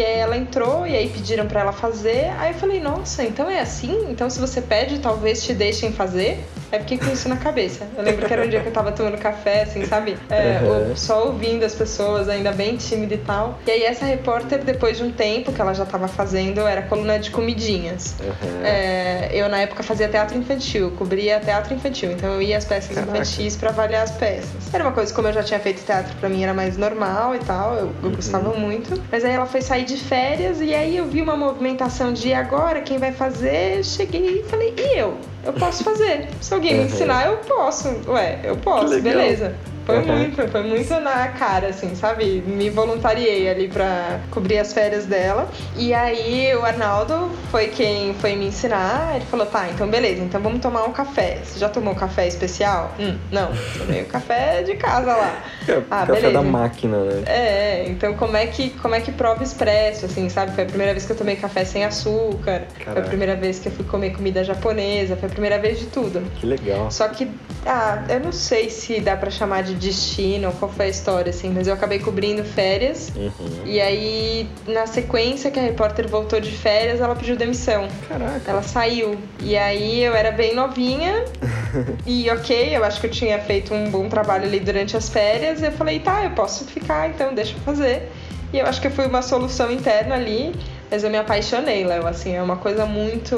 E aí ela entrou e aí pediram pra ela fazer. Aí eu falei, nossa, então é assim? Então se você pede, talvez te deixem fazer. Aí fiquei com isso na cabeça. Eu lembro que era um dia que eu tava tomando café, assim, sabe? É, Uhum. só ouvindo as pessoas, ainda bem tímida e tal. E aí essa repórter, depois de um tempo que ela já tava fazendo, era coluna de comidinhas. Aham. É, eu na época fazia teatro infantil, cobria teatro infantil, então eu ia às peças Caraca. infantis pra avaliar as peças. Era uma coisa como eu já tinha feito teatro pra mim era mais normal e tal, eu, eu gostava muito. Mas aí ela foi sair de férias e aí eu vi uma movimentação de agora quem vai fazer, cheguei e falei, e eu? Eu posso fazer. Se alguém me ensinar, eu posso. Ué, eu posso, beleza. Foi Uhum. muito, foi muito na cara, assim, sabe? Me voluntariei ali pra cobrir as férias dela. E aí o Arnaldo foi quem foi me ensinar. Ele falou: tá, então beleza, então vamos tomar um café. Você já tomou café especial? Hum, não, tomei o café de casa lá. Ah, Café beleza. da máquina, né? É, então como é que como é que prova expresso, assim, sabe? Foi a primeira vez que eu tomei café sem açúcar. Foi Caraca. a primeira vez que eu fui comer comida japonesa. Foi a primeira vez de tudo. Que legal. Só que, ah, eu não sei se dá pra chamar de destino qual foi a história, assim, mas eu acabei cobrindo férias. Uhum. E aí, na sequência que a repórter voltou de férias, ela pediu demissão. Caraca. Ela saiu. E aí eu era bem novinha. e ok, eu acho que eu tinha feito um bom trabalho ali durante as férias. E eu falei, tá, eu posso ficar, então deixa eu fazer. E eu acho que foi uma solução interna ali. Mas eu me apaixonei, Léo. Assim, é uma coisa muito.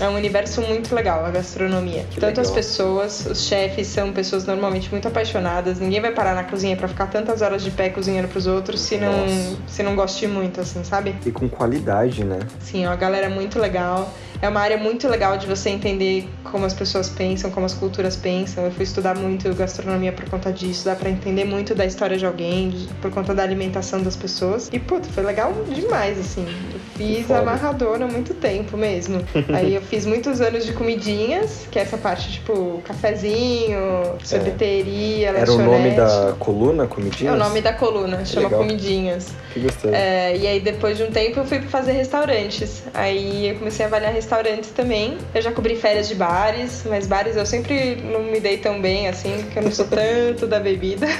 É um universo muito legal, a gastronomia. Que Tanto as legal. pessoas, os chefes são pessoas normalmente muito apaixonadas. Ninguém vai parar na cozinha pra ficar tantas horas de pé cozinhando pros outros se não, Nossa. se não goste muito, assim, sabe? E com qualidade, né? Sim, é uma galera muito legal. É uma área muito legal de você entender como as pessoas pensam, como as culturas pensam. Eu fui estudar muito gastronomia por conta disso. Dá pra entender muito da história de alguém, de- por conta da alimentação das pessoas. E, puta, foi legal demais, assim. Eu fiz foda. amarradora há muito tempo mesmo. Aí eu fiz muitos anos de comidinhas, que é essa parte, tipo, cafezinho, sorveteria, Era o nome da coluna, comidinhas? É o nome da coluna, chama legal. Comidinhas. Que gostoso. É, e aí depois de um tempo eu fui fazer restaurantes. Aí eu comecei a avaliar restaurantes também. Eu já cobri férias de bares, mas bares eu sempre não me dei tão bem assim, porque eu não sou tanto da bebida.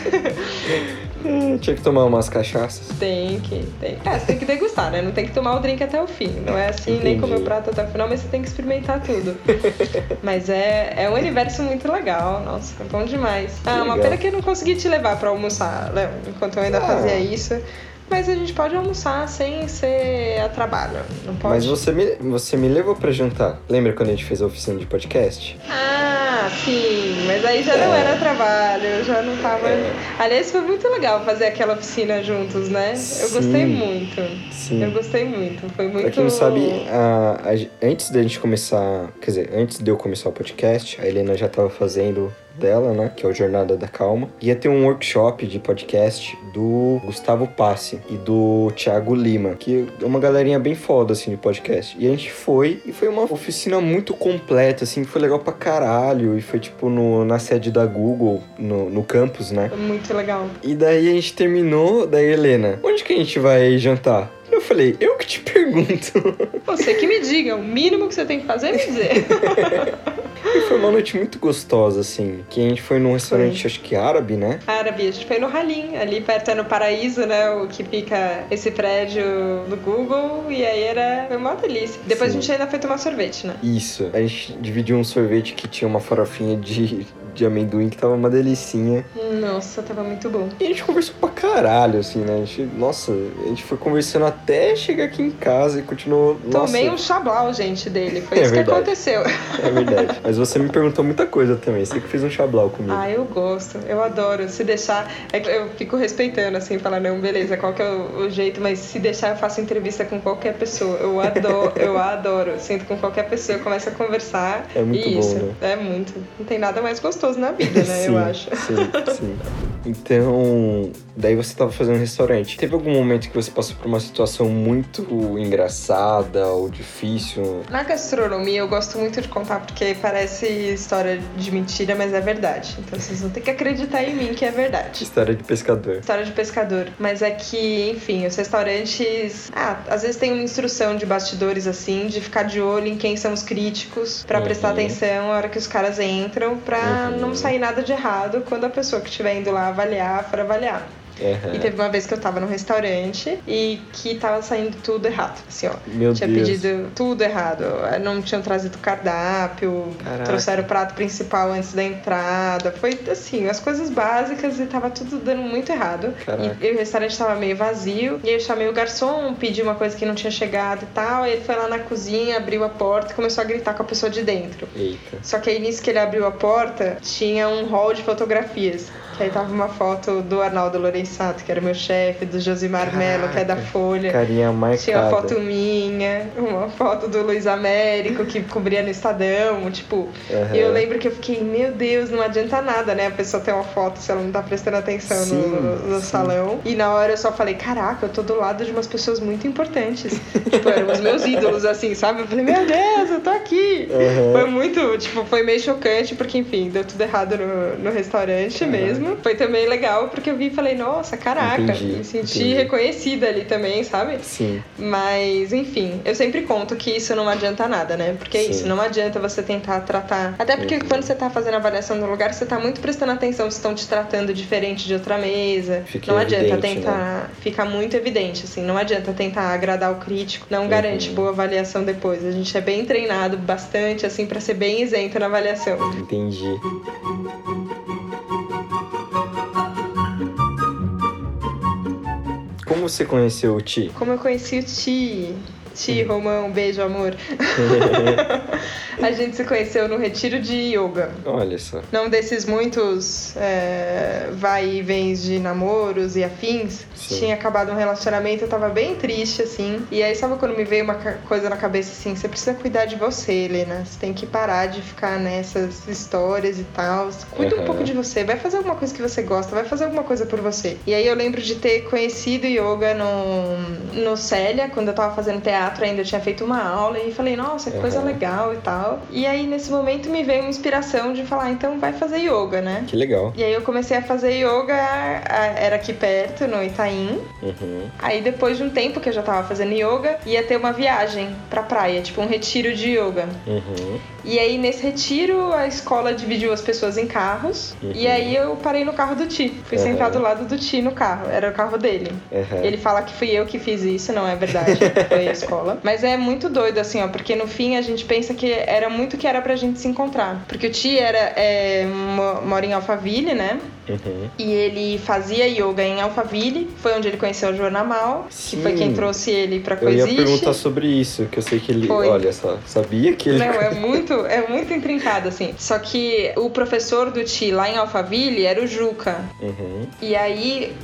Tinha que tomar umas cachaças. tem que, tem. É, você tem que degustar, né? Não tem que tomar o drink até o fim. Não é assim, nem Entendi. comer o prato até o final, mas você tem que experimentar tudo. mas é, é um universo muito legal, nossa, é bom demais. Ah, uma pena que eu não consegui te levar pra almoçar, Léo, enquanto eu ainda Ah. fazia isso. Mas a gente pode almoçar sem ser a trabalho, não pode? Mas você me, você me levou pra jantar. Lembra quando a gente fez a oficina de podcast? Ah, sim, mas aí já não É. era trabalho, eu já não tava. É. Aliás, foi muito legal fazer aquela oficina juntos, né? Eu gostei Sim. muito. Sim. Eu gostei muito. Foi muito. Pra quem não sabe, a- a- antes da gente começar, quer dizer, antes de eu começar o podcast, a Helena já tava fazendo dela, né, que é o Jornada da Calma. Ia ter um workshop de podcast do Gustavo Passi e do Thiago Lima, que é uma galerinha bem foda, assim, de podcast. E a gente foi, e foi uma oficina muito completa, assim, foi legal pra caralho, e foi, tipo, no, na sede da Google, no, no campus, né. Muito legal. E daí a gente terminou, daí Helena, onde que a gente vai jantar? Eu falei, eu que te pergunto. Você que me diga, o mínimo que você tem que fazer é me dizer. E foi uma noite muito gostosa, assim. Que a gente foi num restaurante, acho que árabe, né? Árabe, a gente foi no Halim, ali perto é no Paraíso, né? O que fica esse prédio do Google. E aí era foi uma delícia. Depois Sim. a gente ainda foi tomar sorvete, né? Isso. A gente dividiu um sorvete que tinha uma farofinha de, de amendoim que tava uma delicinha. Nossa, tava muito bom. E a gente conversou pra caralho, assim, né? A gente, nossa, a gente foi conversando até chegar aqui em casa e continuou. Nossa, Tomei um chablau, gente, dele. Foi É isso verdade. que aconteceu. É verdade. Mas você me perguntou muita coisa também. Você que fez um chablau comigo. Ah, eu gosto, eu adoro. Se deixar, é que eu fico respeitando, assim, falar, não, beleza, qual que é o, jeito, mas se deixar, eu faço entrevista com qualquer pessoa. Eu adoro, eu adoro. Sinto com qualquer pessoa, eu começo a conversar. É muito e bom, isso, né? É muito. Não tem nada mais gostoso na vida, né? sim, eu acho. Sim, sim. Então, daí você tava fazendo um restaurante. Teve algum momento que você passou por uma situação muito engraçada ou difícil? Na gastronomia eu gosto muito de contar porque parece história de mentira, mas é verdade. Então vocês vão ter que acreditar em mim que é verdade. História de pescador. História de pescador. Mas é que, enfim, os restaurantes. Ah, às vezes tem uma instrução de bastidores assim, de ficar de olho em quem são os críticos, pra Uhum. prestar atenção na hora que os caras entram, pra Uhum. Não sair nada de errado quando a pessoa que estiver indo lá avaliar for avaliar. Aham. E teve uma vez que eu tava num restaurante e que tava saindo tudo errado. Assim, ó. Meu tinha Deus. pedido tudo errado. Não tinham trazido cardápio, Caraca. trouxeram o prato principal antes da entrada. Foi assim, as coisas básicas e tava tudo dando muito errado. Caraca. E, e o restaurante tava meio vazio. E aí eu chamei o garçom, pedi uma coisa que não tinha chegado e tal. E ele foi lá na cozinha, abriu a porta e começou a gritar com a pessoa de dentro. Eita. Só que aí nisso que ele abriu a porta, tinha um hall de fotografias. Aí tava uma foto do Arnaldo Lorenzato, que era meu chefe, do Josimar Mello, que é da. Folha. Carinha marcada. Tinha uma foto minha, uma foto do Luiz Américo, que cobria no Estadão, tipo... E eu lembro que eu fiquei, meu Deus, não adianta nada, né? A pessoa ter uma foto se ela não tá prestando atenção Sim, no, no salão. E na hora eu só falei, caraca, eu tô do lado de umas pessoas muito importantes. tipo, eram os meus ídolos, assim, sabe? Eu falei, meu Deus, eu tô aqui. Aham. Foi muito, tipo, foi meio chocante, porque, enfim, deu tudo errado no, no restaurante Aham. mesmo. Foi também legal, porque eu vi e falei, nossa, caraca, Entendi, me senti entendi. reconhecida ali também, sabe? Sim. Mas, enfim, eu sempre conto que isso não adianta nada, né? Porque é Sim. isso, não adianta você tentar tratar. Até porque Uhum. quando você tá fazendo a avaliação do lugar, você tá muito prestando atenção se estão te tratando diferente de outra mesa. Não adianta evidente, né? tentar. Fica muito evidente, assim. Não adianta tentar agradar o crítico. Não garante Uhum. boa avaliação depois. A gente é bem treinado bastante, assim, pra ser bem isento na avaliação. Entendi. Você conheceu o Ti? Como eu conheci o Ti. Ti, Romão, beijo, amor. a gente se conheceu no retiro de yoga. Olha só. Não desses muitos é, vai e vens de namoros e afins. Sim. Tinha acabado um relacionamento, eu tava bem triste, assim. E aí, sabe quando me veio uma coisa na cabeça assim? Você precisa cuidar de você, Helena. Você tem que parar de ficar nessas histórias e tal. Cuida um Aham. pouco de você. Vai fazer alguma coisa que você gosta. Vai fazer alguma coisa por você. E aí, eu lembro de ter conhecido yoga no, no Célia, quando eu tava fazendo teatro ainda. Eu tinha feito uma aula e falei, nossa, que coisa Aham. legal e tal. E aí, nesse momento, me veio uma inspiração de falar, então vai fazer yoga, né? Que legal. E aí eu comecei a fazer yoga, era aqui perto, no Itaim. Uhum. Aí depois de um tempo que eu já tava fazendo yoga, ia ter uma viagem pra praia, tipo um retiro de yoga. Uhum. E aí nesse retiro a escola dividiu as pessoas em carros. Uhum. E aí eu parei no carro do Ti. Fui Aham. sentar do lado do Ti no carro. Era o carro dele. Uhum. Ele fala que fui eu que fiz isso, não é verdade. Foi a escola. Mas é muito doido, assim, ó, porque no fim a gente pensa que era muito que era pra gente se encontrar. Porque o Ti era, é, mo- mora em Alphaville, né? Uhum. E ele fazia yoga em Alphaville. Foi onde ele conheceu o Jornamal, que foi quem trouxe ele pra Eu ia Coexiste. perguntar sobre isso, que eu sei que ele. Foi. Olha só, sabia que ele. Não, é muito, é muito intrincado, assim. Só que o professor do Ti lá em Alphaville era o Juca. Uhum. E aí,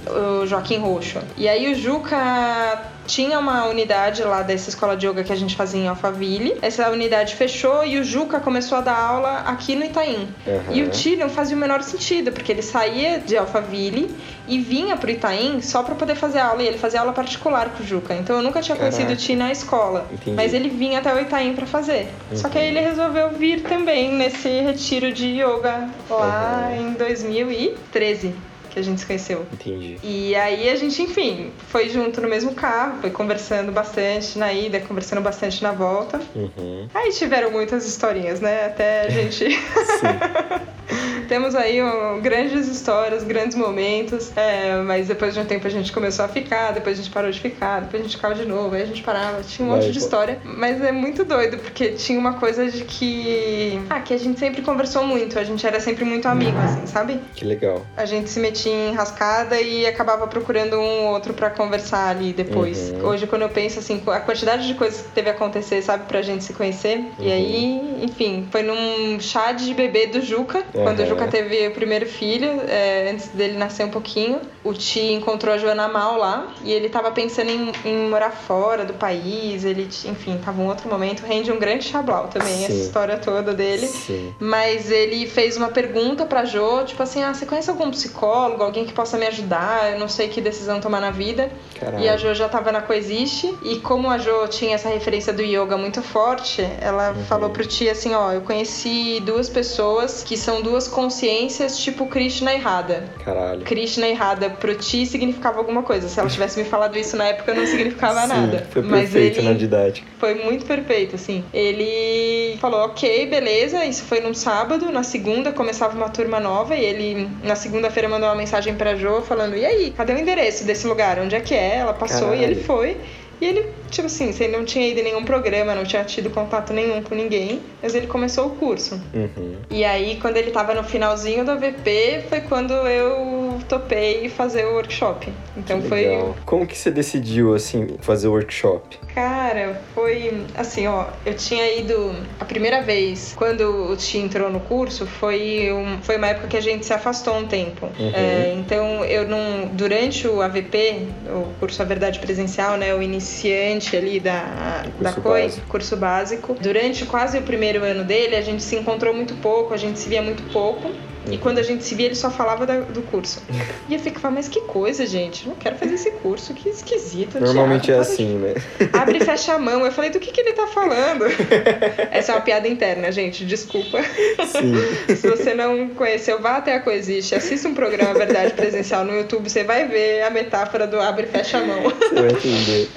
o Joaquim Roxo. E aí o Juca tinha uma unidade lá dessa escola de yoga que a gente fazia em Alphaville. Essa unidade fechou e o Juca começou a dar aula aqui no Itaim. Aham. E o Ti não fazia o menor sentido, porque ele saía de Alphaville e vinha pro Itaim só pra poder fazer aula. E ele fazia aula particular com o Juca. Então eu nunca tinha conhecido o Caraca. Ti na escola. Entendi. Mas ele vinha até o Itaim pra fazer. Só que Uhum. aí ele resolveu vir também nesse retiro de yoga lá Uhum. em 2013 que a gente se conheceu. Entendi. E aí a gente, enfim, foi junto no mesmo carro, foi conversando bastante na ida, conversando bastante na volta. Uhum. Aí tiveram muitas historinhas, né? Até a gente temos aí ó, grandes histórias, grandes momentos, é, mas depois de um tempo a gente começou a ficar, depois a gente parou de ficar, depois a gente ficava de novo, aí a gente parava, tinha um Vai, monte de história, mas é muito doido, porque tinha uma coisa de que. Ah, que a gente sempre conversou muito, a gente era sempre muito amigo, assim, sabe? Que legal. A gente se metia em rascada e acabava procurando um ou outro pra conversar ali depois. Uhum. Hoje, quando eu penso assim, a quantidade de coisas que teve a acontecer, sabe, pra gente se conhecer. E Uhum. aí, enfim, foi num chá de bebê do Juca, quando o Uhum. Juca teve o primeiro filho, é, antes dele nascer um pouquinho. O Ti encontrou a Joana Mal lá e ele tava pensando em, em morar fora do país. Ele, enfim, tava um outro momento. Rende um grande chablau também, Sim. essa história toda dele. Sim. Mas ele fez uma pergunta pra Jo, tipo assim, ah, você conhece algum psicólogo, alguém que possa me ajudar? Eu não sei que decisão tomar na vida. Caralho. E a Jo já tava na Coexiste, e como a Jo tinha essa referência do yoga muito forte, ela Uhum. falou pro Ti assim, ó, eu conheci duas pessoas que são duas consciências tipo Krishna e Radha. Caralho. Krishna e Radha pro Ti significava alguma coisa. Se ela tivesse me falado isso na época, não significava Sim, nada. Foi Mas perfeito ele... na didática. Foi muito perfeito, assim. Ele falou, ok, beleza, isso foi num sábado, na segunda começava uma turma nova e ele, na segunda-feira, mandou uma mensagem pra Jo falando, e aí, cadê o endereço desse lugar? Onde é que é? Ela passou Caralho. e ele foi. E ele, tipo assim, você não tinha ido em nenhum programa, não tinha tido contato nenhum com ninguém, mas ele começou o curso. Uhum. E aí, quando ele tava no finalzinho do AVP, foi quando eu topei fazer o workshop. Então Que foi legal. Como que você decidiu, assim, fazer o workshop? Cara, foi assim, ó. Eu tinha ido a primeira vez quando o Ti entrou no curso foi, um, foi uma época que a gente se afastou um tempo. Uhum. É, então eu não. Durante o AVP, o curso A Verdade Presencial, né? O iniciante ali da, da COI, básico. curso básico. Durante quase o primeiro ano dele, a gente se encontrou muito pouco, a gente se via muito pouco. E quando a gente se via, ele só falava da- do curso. E eu ficava, mas que coisa, gente. Não quero fazer esse curso, que esquisito. Normalmente Thiago, é assim, né? Abre e fecha a mão. Eu falei, do que, que ele tá falando? Essa é uma piada interna, gente, desculpa. Sim. Se você não conheceu, vá até a Coexiste, assista um programa Verdade Presencial no YouTube, você vai ver a metáfora do abre e fecha a mão. Você vai entender.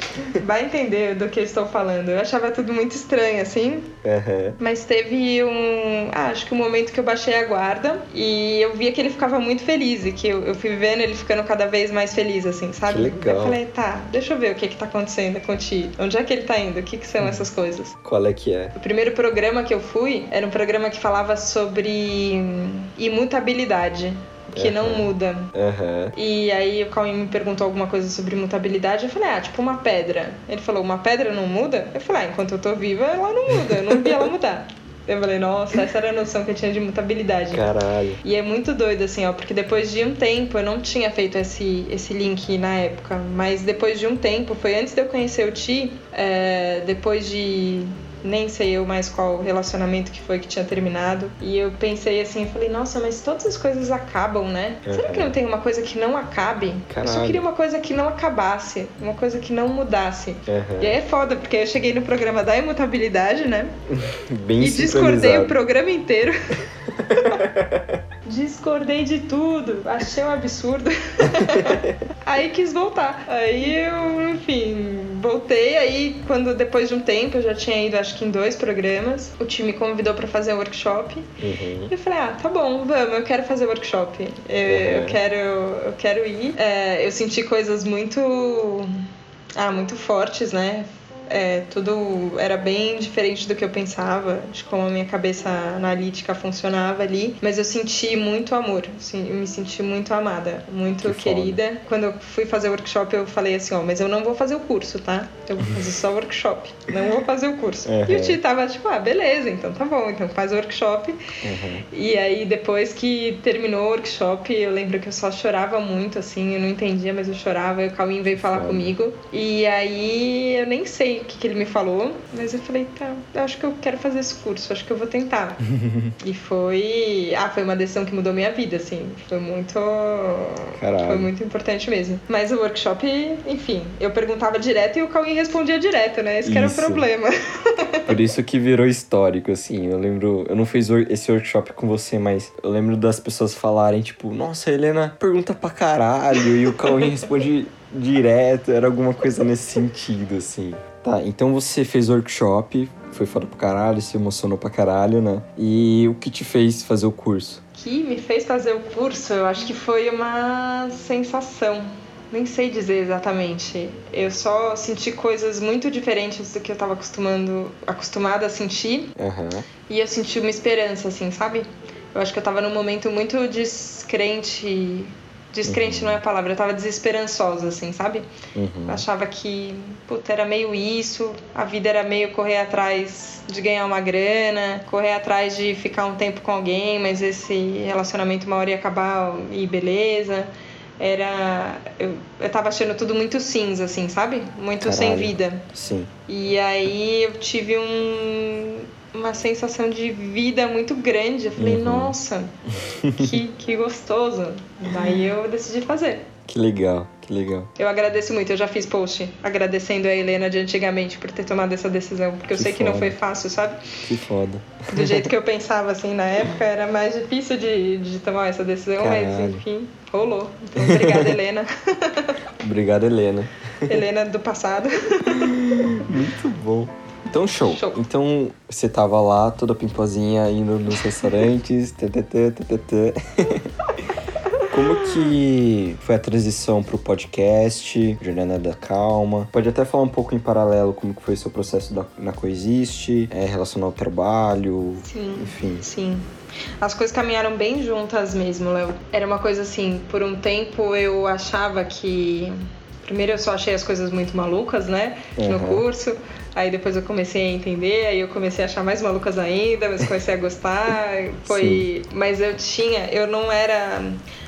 Vai entender do que eu estou falando. Eu achava tudo muito estranho, assim, Aham. mas teve um. Ah, acho que um momento que eu baixei a guarda e eu via que ele ficava muito feliz e que eu, eu fui vendo ele ficando cada vez mais feliz, assim, sabe? Que legal. Eu falei, tá, deixa eu ver o que que tá acontecendo com o Ti. Onde é que ele tá indo? O que que são essas coisas? Qual é que é? O primeiro programa que eu fui era um programa que falava sobre hum, imutabilidade. Que não Aham. muda. Aham. E aí o Cauim me perguntou alguma coisa sobre mutabilidade. Eu falei, ah, tipo uma pedra. Ele falou, uma pedra não muda? Eu falei, ah, enquanto eu tô viva, ela não muda. Eu não vi ela mudar. Eu falei, nossa, essa era a noção que eu tinha de mutabilidade. Caralho. E é muito doido, assim, ó, porque depois de um tempo, eu não tinha feito esse, esse link na época, mas depois de um tempo, foi antes de eu conhecer o Ti, é, depois de nem sei eu mais qual relacionamento que foi que tinha terminado, e eu pensei assim, eu falei, nossa, mas todas as coisas acabam, né? Será que Uhum. não tem uma coisa que não acabe? Eu só Caralho. queria uma coisa que não acabasse, uma coisa que não mudasse. Aham. E aí é foda, porque eu cheguei no programa da imutabilidade, né? Bem E discordei o programa inteiro. Discordei de tudo, achei um absurdo. aí quis voltar. Aí eu, enfim, voltei. Aí, quando depois de um tempo, eu já tinha ido acho que em dois programas, o time me convidou pra fazer um workshop. Uhum. E eu falei, ah, tá bom, vamos, eu quero fazer workshop. Eu, eu Uhum. quero, eu quero ir. É, eu senti coisas muito. Ah, muito fortes, né? É, tudo era bem diferente do que eu pensava, de como a minha cabeça analítica funcionava ali. Mas eu senti muito amor, assim, eu me senti muito amada, muito Que foda. querida. Quando eu fui fazer o workshop, eu falei assim: ó, mas eu não vou fazer o curso, tá? Eu vou fazer só o workshop, não vou fazer o curso. E o Uhum. Ti tava tipo: ah, beleza, então tá bom, então faz o workshop. Uhum. E aí, depois que terminou o workshop, eu lembro que eu só chorava muito, assim, eu não entendia, mas eu chorava. E o Cauim veio falar Foda. comigo. E aí, eu nem sei o que, que ele me falou, mas eu falei, tá, eu acho que eu quero fazer esse curso, acho que eu vou tentar. e foi. Ah, foi uma decisão que mudou minha vida, assim. Foi muito. Caralho. Foi muito importante mesmo. Mas o workshop, enfim, eu perguntava direto e o Cauim respondia direto, né? Esse que era o Isso. problema. Por isso que virou histórico, assim. Eu lembro, eu não fiz esse workshop com você, mas eu lembro das pessoas falarem, tipo, nossa, a Helena pergunta pra caralho, e o Cauim responde direto, era alguma coisa nesse sentido, assim. Tá, então você fez workshop, foi foda pra caralho, se emocionou pra caralho, né? E o que te fez fazer o curso? que me fez fazer o curso, eu acho que foi uma sensação. Nem sei dizer exatamente. Eu só senti coisas muito diferentes do que eu estava acostumando, acostumada a sentir. Aham. E eu senti uma esperança, assim, sabe? Eu acho que eu tava num momento muito descrente. Descrente não é a palavra, eu tava desesperançosa, assim, sabe? Uhum. Achava que, puta, era meio isso, a vida era meio correr atrás de ganhar uma grana, correr atrás de ficar um tempo com alguém, mas esse relacionamento uma hora ia acabar e beleza. Era. Eu, eu tava achando tudo muito cinza, assim, sabe? Muito sem Caralho. vida. Sim. E aí eu tive um, uma sensação de vida muito grande. Eu falei, Uhum. nossa, que, que gostoso. Daí eu decidi fazer. Que legal, que legal. Eu agradeço muito, eu já fiz post agradecendo a Helena de antigamente por ter tomado essa decisão, porque eu Que sei que não foda. foi fácil, sabe? Que foda. Do jeito que eu pensava assim na época, era mais difícil de, de tomar essa decisão, mas Caralho. enfim, rolou. Então, obrigada, Helena. Obrigado, Helena. Helena do passado. Muito bom. Então, show. Show. Então, você tava lá, toda pimposinha, indo nos restaurantes, ttt, ttt. Como que foi a transição pro podcast, Jornada da Calma? Pode até falar um pouco em paralelo como que foi seu processo da, na Coexiste, é, relacionado ao trabalho, Sim. enfim. Sim. As coisas caminharam bem juntas mesmo, Léo. Era uma coisa assim, por um tempo eu achava que. Primeiro eu só achei as coisas muito malucas, né? No Uhum. curso. Aí depois eu comecei a entender, aí eu comecei a achar mais malucas ainda, mas comecei a gostar. Foi. Mas eu tinha. Eu não era.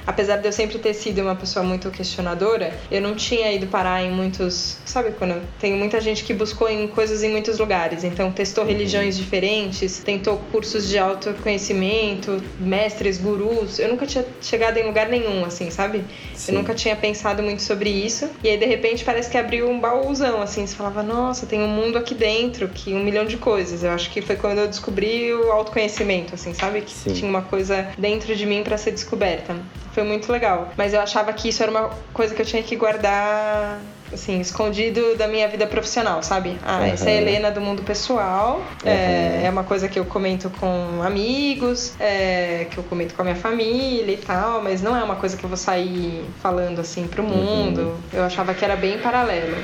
Apesar de eu sempre ter sido uma pessoa muito questionadora, eu não tinha ido parar em muitos. Sabe quando tem muita gente que buscou em coisas em muitos lugares? Então testou religiões diferentes, tentou cursos de autoconhecimento, mestres, gurus. Eu nunca tinha chegado em lugar nenhum, assim, sabe? Sim. Eu nunca tinha pensado muito sobre isso. E aí, de repente, parece que abriu um baúzão, assim. Você falava, nossa, tem um mundo aqui dentro, que um milhão de coisas. Eu acho que foi quando eu descobri o autoconhecimento, assim, sabe? Que Sim. tinha uma coisa dentro de mim para ser descoberta. Foi muito legal. Mas eu achava que isso era uma coisa que eu tinha que guardar. Assim, escondido da minha vida profissional, sabe? Ah, essa é a. Helena do mundo pessoal. É, Aham. é uma coisa que eu comento com amigos, é, que eu comento com a minha família e tal, mas não é uma coisa que eu vou sair falando assim pro mundo. Eu achava que era bem paralelo.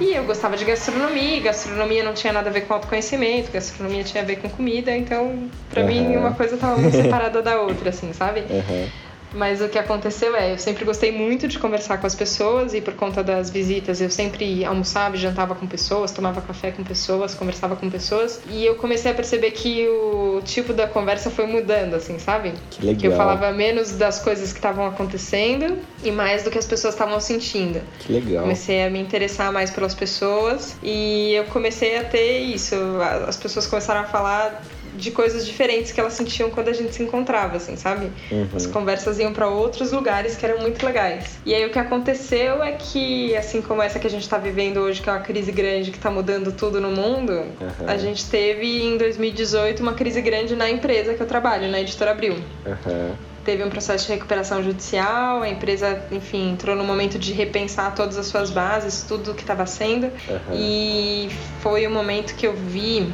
E eu gostava de gastronomia, gastronomia não tinha nada a ver com autoconhecimento, gastronomia tinha a ver com comida, então pra mim uma coisa tava muito separada da outra, assim, sabe? Aham. Mas o que aconteceu é, eu sempre gostei muito de conversar com as pessoas e por conta das visitas eu sempre almoçava e jantava com pessoas, tomava café com pessoas, conversava com pessoas e eu comecei a perceber que o tipo da conversa foi mudando, assim, sabe? Que legal. Que eu falava menos das coisas que estavam acontecendo e mais do que as pessoas estavam sentindo. Que legal. Comecei a me interessar mais pelas pessoas e eu comecei a ter isso. As pessoas começaram a falar de coisas diferentes que elas sentiam quando a gente se encontrava, assim, sabe? Uhum. As conversas iam para outros lugares que eram muito legais. E aí o que aconteceu é que, assim como essa que a gente tá vivendo hoje, que é uma crise grande que tá mudando tudo no mundo, Aham. a gente teve em 2018 uma crise grande na empresa que eu trabalho, na Editora Abril Aham. teve um processo de recuperação judicial, a empresa, enfim, entrou no momento de repensar todas as suas bases, tudo que estava sendo. Aham. E foi o momento que eu vi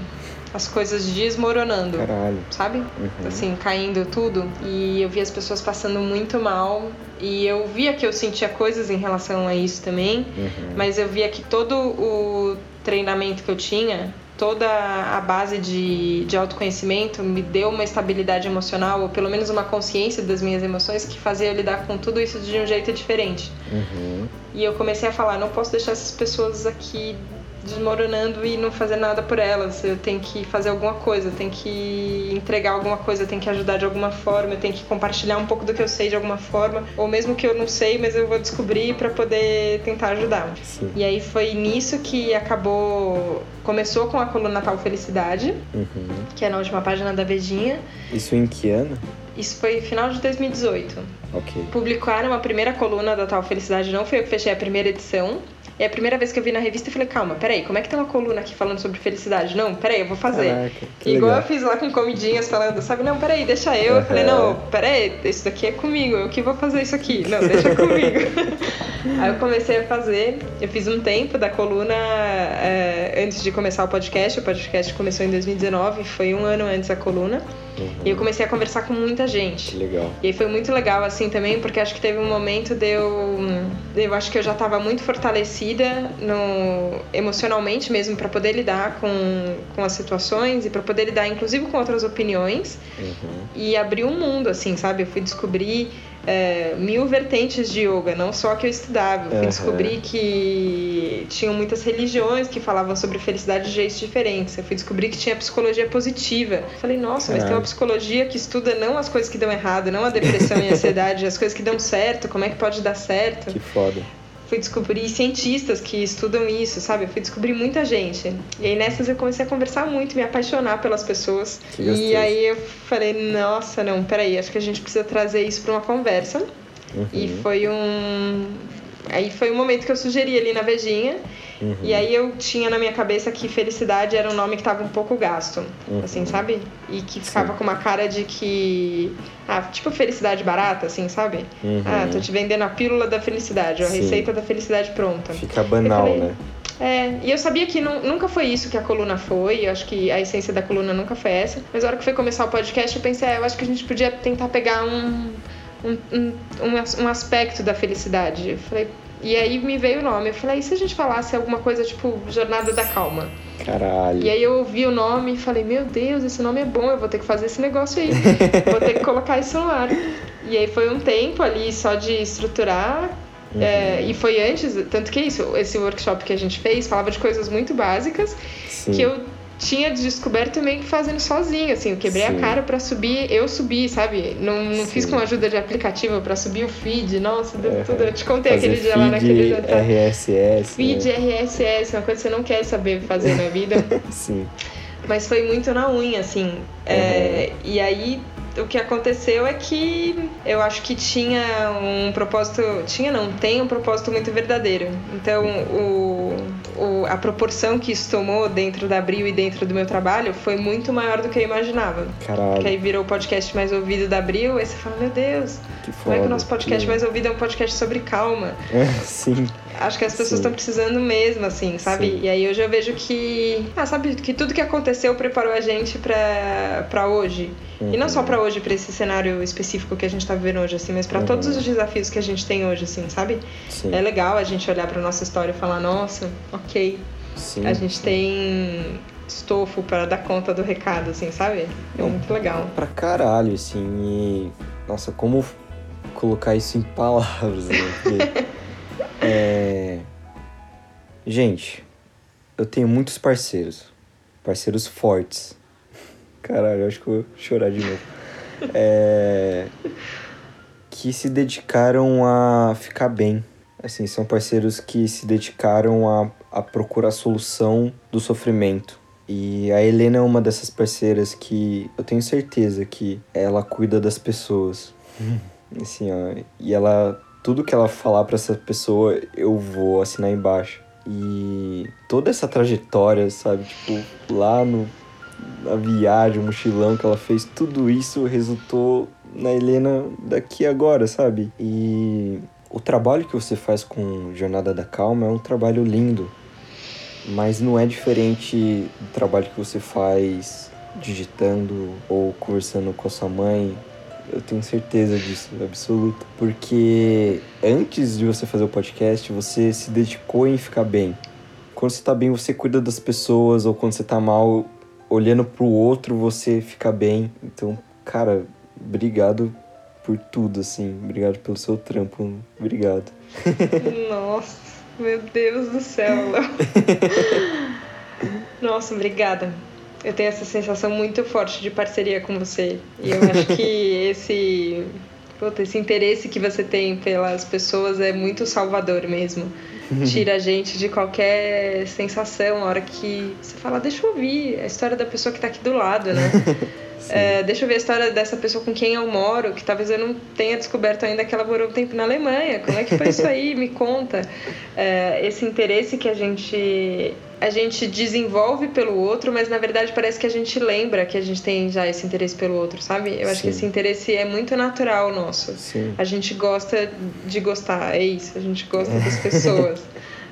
as coisas desmoronando, Caralho. sabe? Uhum. Assim, caindo tudo. E eu vi as pessoas passando muito mal. E eu via que eu sentia coisas em relação a isso também. Uhum. Mas eu via que todo o treinamento que eu tinha, toda a base de, de autoconhecimento me deu uma estabilidade emocional, ou pelo menos uma consciência das minhas emoções que fazia eu lidar com tudo isso de um jeito diferente. Uhum. E eu comecei a falar, não posso deixar essas pessoas aqui desmoronando e não fazer nada por elas. Eu tenho que fazer alguma coisa, eu tenho que entregar alguma coisa, eu tenho que ajudar de alguma forma, eu tenho que compartilhar um pouco do que eu sei de alguma forma, ou mesmo que eu não sei, mas eu vou descobrir para poder tentar ajudar. Sim. E aí foi nisso que acabou. Começou com a coluna Natal Felicidade, Uhum. que é na última página da Vejinha. Isso em que ano? Isso foi final de 2018. Ok. Publicaram a primeira coluna da Tal Felicidade, não foi eu que fechei a primeira edição. É a primeira vez que eu vi na revista e falei, calma, peraí, como é que tem uma coluna aqui falando sobre felicidade? Não, peraí, eu vou fazer. Caraca, Igual legal. eu fiz lá com comidinhas falando, sabe, não, peraí, deixa eu. Eu falei, não, peraí, isso daqui é comigo, eu que vou fazer isso aqui. Não, deixa comigo. Aí eu comecei a fazer, eu fiz um tempo da coluna é, antes de começar o podcast. O podcast começou em 2019, foi um ano antes da coluna. E eu comecei a conversar com muita gente. Que legal. E foi muito legal, assim, também, porque acho que teve um momento de eu. Eu acho que eu já estava muito fortalecida no, emocionalmente mesmo, para poder lidar com, com as situações e para poder lidar, inclusive, com outras opiniões. Uhum. E abrir um mundo, assim, sabe? Eu fui descobrir é, mil vertentes de yoga, não só que eu estudava. Eu fui Aham. descobrir que tinham muitas religiões que falavam sobre felicidade de jeitos diferentes. Eu fui descobrir que tinha psicologia positiva. Falei, nossa, mas tem uma psicologia que estuda não as coisas que dão errado, não a depressão e a ansiedade, as coisas que dão certo, como é que pode dar certo. Que foda. Fui descobrir cientistas que estudam isso, sabe? Eu fui descobrir muita gente. E aí nessas eu comecei a conversar muito, me apaixonar pelas pessoas. Que e gostoso. aí eu falei, nossa, não, peraí, acho que a gente precisa trazer isso para uma conversa. Uhum. E foi um. Aí foi um momento que eu sugeri ali na Vejinha. Uhum. E aí eu tinha na minha cabeça que felicidade era um nome que tava um pouco gasto. Uhum. Assim, sabe? E que ficava com uma cara de que. Ah, tipo felicidade barata, assim, sabe? Uhum. Ah, tô te vendendo a pílula da felicidade, a Sim. receita da felicidade pronta. Fica banal, falei, né? É, e eu sabia que nu- nunca foi isso que a coluna foi, eu acho que a essência da coluna nunca foi essa. Mas na hora que foi começar o podcast, eu pensei, é, eu acho que a gente podia tentar pegar um, um, um, um as- aspecto da felicidade. Eu falei, e aí me veio o nome. Eu falei, e se a gente falasse alguma coisa tipo Jornada da Calma? Caralho. E aí eu ouvi o nome e falei, meu Deus, esse nome é bom, eu vou ter que fazer esse negócio aí. vou ter que colocar isso no ar. E aí foi um tempo ali só de estruturar. Uhum. é, e foi antes, tanto que isso, esse workshop que a gente fez falava de coisas muito básicas Sim. que eu tinha descoberto meio que fazendo sozinho, assim, quebrei Sim. a cara pra subir, eu subi, sabe? Não, não fiz com ajuda de aplicativo pra subir o feed, nossa, deu Uhum. tudo. Eu te contei aquele dia lá feed naquele jantar. RSS. Feed né? RSS, uma coisa que você não quer saber fazer na vida. Sim. Mas foi muito na unha, assim. É, e aí o que aconteceu é que eu acho que tinha um propósito. Tinha não, tem um propósito muito verdadeiro. Então o, o- a proporção que isso tomou dentro da Abril e dentro do meu trabalho foi muito maior do que eu imaginava. Caralho. Porque aí virou o podcast mais ouvido da Abril, aí você fala, meu Deus, Que foda. como é que o nosso podcast que- mais ouvido é um podcast sobre calma? Sim. Acho que as pessoas estão precisando mesmo, assim, sabe? Sim. E aí hoje eu vejo que. Ah, sabe, que tudo que aconteceu preparou a gente pra, pra hoje. E não só pra hoje, pra esse cenário específico que a gente tá vivendo hoje, assim, mas pra Uhum. todos os desafios que a gente tem hoje, assim, sabe? Sim. É legal a gente olhar pra nossa história e falar, nossa, ok, Sim. a gente tem estofo pra dar conta do recado, assim, sabe? É Não. muito legal. Pra caralho, assim. E. Nossa, como colocar isso em palavras, né? Porque, é... Gente, eu tenho muitos parceiros. Parceiros fortes. Caralho, acho que vou chorar de novo. É... Que se dedicaram a ficar bem. Assim, são parceiros que se dedicaram a, a procurar a solução do sofrimento. E a Helena é uma dessas parceiras que eu tenho certeza que ela cuida das pessoas. Assim, ó, e ela tudo que ela falar pra essa pessoa, eu vou assinar embaixo. E toda essa trajetória, sabe, tipo, lá no na viagem, o mochilão que ela fez, tudo isso resultou na Helena daqui agora, sabe? E o trabalho que você faz com Jornada da Calma é um trabalho lindo, mas não é diferente do trabalho que você faz digitando ou conversando com a sua mãe. Eu tenho certeza disso, absoluta. Porque antes de você fazer o podcast, você se dedicou em ficar bem. Quando você tá bem, você cuida das pessoas, ou quando você tá mal, olhando pro outro, você fica bem. Então, cara, obrigado por tudo, assim. Obrigado pelo seu trampo. Obrigado. Nossa, meu Deus do céu, Léo. Nossa, obrigada. Eu tenho essa sensação muito forte de parceria com você. E eu acho que esse, puta, esse interesse que você tem pelas pessoas é muito salvador mesmo. Tira a gente de qualquer sensação, a hora que você fala, deixa eu ouvir a história da pessoa que tá aqui do lado, né? É, deixa eu ver a história dessa pessoa com quem eu moro, que talvez eu não tenha descoberto ainda que ela morou um tempo na Alemanha. Como é que foi isso aí? Me conta. É, esse interesse que a gente a gente desenvolve pelo outro, mas na verdade parece que a gente lembra que a gente tem já esse interesse pelo outro, sabe? Eu acho que Sim. esse interesse é muito natural nosso. Sim. A gente gosta de gostar, é isso, a gente gosta das pessoas.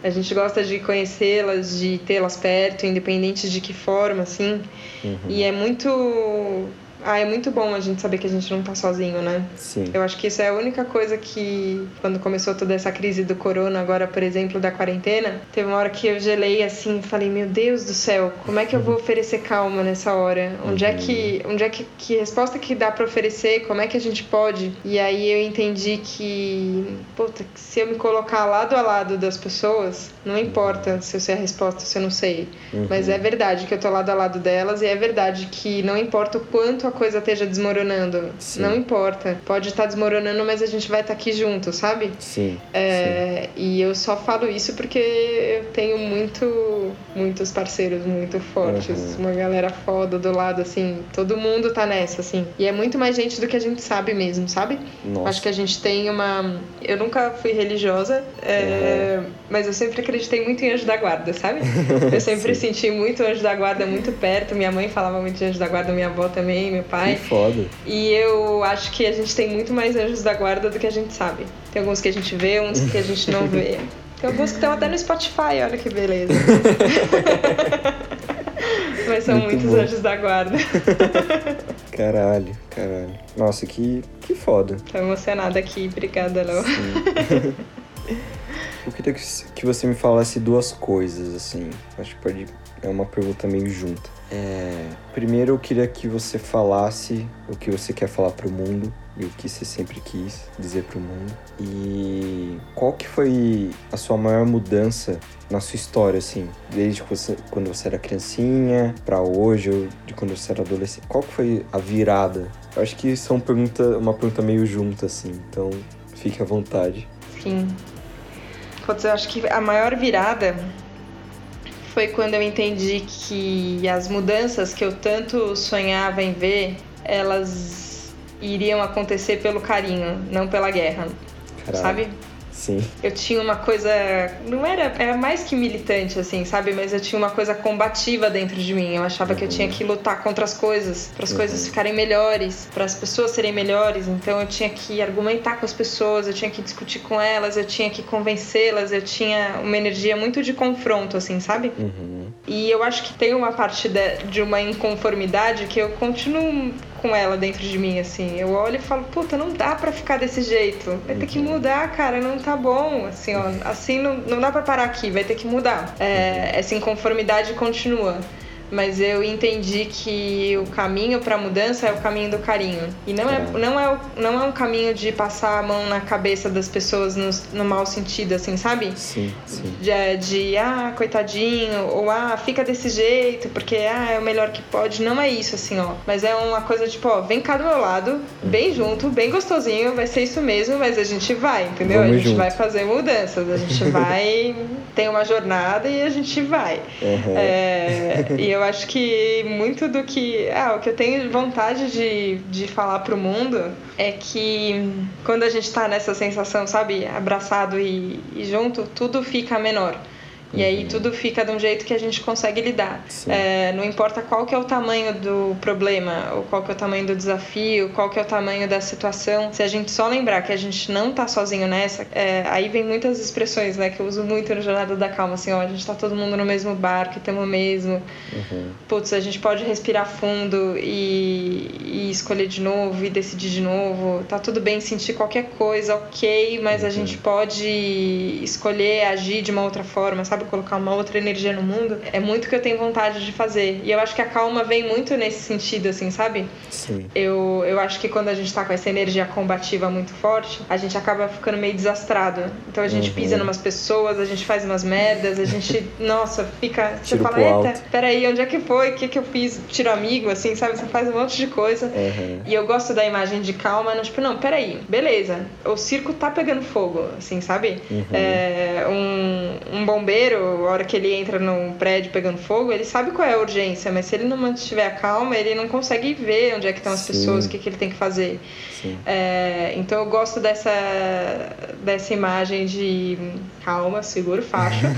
A gente gosta de conhecê-las, de tê-las perto, independente de que forma, assim. Uhum. E é muito. Ah, é muito bom a gente saber que a gente não tá sozinho, né? Sim. Eu acho que isso é a única coisa que, quando começou toda essa crise do corona, agora, por exemplo, da quarentena, teve uma hora que eu gelei assim e falei: Meu Deus do céu, como é que eu vou oferecer calma nessa hora? Onde é que. Onde é que. Que resposta que dá pra oferecer? Como é que a gente pode? E aí eu entendi que. Puta, que se eu me colocar lado a lado das pessoas, não importa se eu sei a resposta, se eu não sei. Uhum. Mas é verdade que eu tô lado a lado delas e é verdade que não importa o quanto a coisa esteja desmoronando. Sim. Não importa. Pode estar desmoronando, mas a gente vai estar aqui junto, sabe? Sim. É, e eu só falo isso porque eu tenho muito, muitos parceiros muito fortes, Uhum. uma galera foda do lado, assim, todo mundo tá nessa, assim. E é muito mais gente do que a gente sabe mesmo, sabe? Sim. Nossa. Acho que a gente tem uma. Eu nunca fui religiosa, é, mas eu sempre acreditei muito em anjo da guarda, sabe? Eu sempre Sim. senti muito anjo da guarda muito perto. Minha mãe falava muito de anjo da guarda, minha avó também, meu Que pai. foda. E eu acho que a gente tem muito mais anjos da guarda do que a gente sabe. Tem alguns que a gente vê, uns que a gente não vê. Tem alguns que estão até no Spotify, olha que beleza. Mas são Muito muitos bom. anjos da guarda. Caralho, caralho. Nossa, que, que foda. Tô emocionada aqui, obrigada, Léo. Eu queria que, que você me falasse duas coisas, assim. Acho que pode. É uma pergunta meio junta. É, primeiro, eu queria que você falasse o que você quer falar pro mundo e o que você sempre quis dizer pro mundo. E qual que foi a sua maior mudança na sua história, assim? Desde você, quando você era criancinha pra hoje, ou de quando você era adolescente. Qual que foi a virada? Eu acho que uma pergunta, uma pergunta meio junta, assim. Então, fique à vontade. Sim. Putz, eu acho que a maior virada foi quando eu entendi que as mudanças que eu tanto sonhava em ver, elas iriam acontecer pelo carinho, não pela guerra, Caralho. sabe? Sim. Eu tinha uma coisa, não era, era mais que militante assim, sabe? Mas eu tinha uma coisa combativa dentro de mim. Eu achava que eu tinha que lutar contra as coisas, para as Uhum. coisas ficarem melhores, para as pessoas serem melhores. Então eu tinha que argumentar com as pessoas, eu tinha que discutir com elas, eu tinha que convencê-las, eu tinha uma energia muito de confronto assim, sabe? Uhum. E eu acho que tem uma parte de, de uma inconformidade que eu continuo com ela dentro de mim, assim. Eu olho e falo, puta, não dá pra ficar desse jeito. Vai ter que mudar, cara, não tá bom. Assim, ó, assim não, não dá pra parar aqui, vai ter que mudar. É, essa inconformidade continua. Mas eu entendi que o caminho pra mudança é o caminho do carinho. E não é, Caralho. não é, não é um caminho de passar a mão na cabeça das pessoas no, no mau sentido, assim, sabe? Sim, sim. de, de ah, coitadinho, ou ah, fica desse jeito, porque ah, é o melhor que pode. Não é isso, assim, ó. Mas é uma coisa tipo, ó, vem cá do meu lado, bem junto, bem gostosinho, vai ser isso mesmo, mas a gente vai, entendeu? Vamos a gente junto. vai fazer mudanças, a gente vai, tem uma jornada e a gente vai. Uhum. É, e eu acho que muito do que. Ah, o que eu tenho vontade de, de falar pro mundo é que quando a gente tá nessa sensação, sabe, abraçado e, e junto, tudo fica menor. E aí Uhum. tudo fica de um jeito que a gente consegue lidar. É, não importa qual que é o tamanho do problema, ou qual que é o tamanho do desafio, qual que é o tamanho da situação. Se a gente só lembrar que a gente não tá sozinho nessa, é, aí vem muitas expressões, né, que eu uso muito no Jornada da Calma, assim, ó, a gente tá todo mundo no mesmo barco, estamos mesmo. Uhum. Putz, a gente pode respirar fundo e, e escolher de novo e decidir de novo. Tá tudo bem sentir qualquer coisa, ok, mas a Uhum. gente pode escolher agir de uma outra forma, sabe? Colocar uma outra energia no mundo. É muito que eu tenho vontade de fazer. E eu acho que a calma vem muito nesse sentido, assim, sabe? Sim. Eu, eu acho que quando a gente tá com essa energia combativa muito forte, a gente acaba ficando meio desastrado. Então a gente Uhum. pisa numas pessoas, a gente faz umas merdas, a gente, nossa, fica. Você Tiro fala, pro eita, alto." peraí, onde é que foi? O que, que eu fiz? Tiro amigo, assim, sabe? Você faz um monte de coisa. Uhum. E eu gosto da imagem de calma, no, tipo, não, peraí, beleza, o circo tá pegando fogo, assim, sabe? Uhum. É, um, um bombeiro primeiro, a hora que ele entra num prédio pegando fogo, ele sabe qual é a urgência, mas se ele não mantiver a calma, ele não consegue ver onde é que estão as Sim. pessoas, o que, que ele tem que fazer. É, então eu gosto dessa, dessa imagem de calma, seguro, faixa.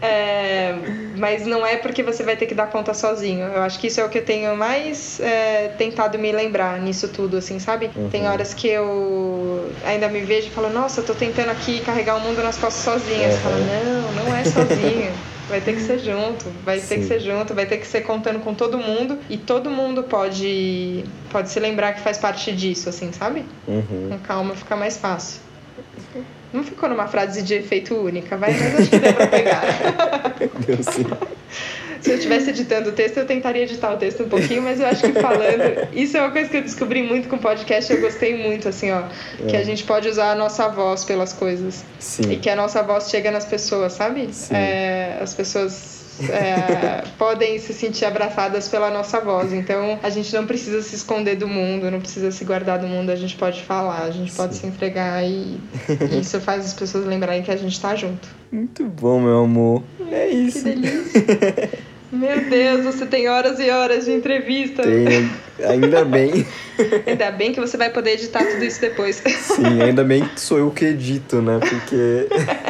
É, mas não é porque você vai ter que dar conta sozinho. Eu acho que isso é o que eu tenho mais é, tentado me lembrar nisso tudo, assim, sabe? Tem horas que eu ainda me vejo e falo, nossa, eu tô tentando aqui carregar o mundo nas costas sozinha. Você fala, não, não é sozinho. Vai ter que ser junto, vai ter que Sim. ser junto, vai ter que ser contando com todo mundo e todo mundo pode pode se lembrar que faz parte disso, assim, sabe? Uhum. Com calma fica mais fácil. Não ficou numa frase de efeito única, vai, mas acho que deu pra pegar. Deu sim. Se eu estivesse editando o texto, eu tentaria editar o texto um pouquinho, mas eu acho que falando. Isso é uma coisa que eu descobri muito com o podcast, eu gostei muito, assim, ó. Que É. a gente pode usar a nossa voz pelas coisas. E Sim. que a nossa voz chega nas pessoas, sabe? Sim. É, as pessoas. é, podem se sentir abraçadas pela nossa voz, então a gente não precisa se esconder do mundo, não precisa se guardar do mundo, a gente pode falar, a gente pode se entregar e isso faz as pessoas lembrarem que a gente tá junto. Muito bom, meu amor. É Que isso. delícia! Meu Deus, você tem horas e horas de entrevista. Tem, ainda bem. Ainda bem que você vai poder editar tudo isso depois. Sim, ainda bem que sou eu que edito, né? Porque.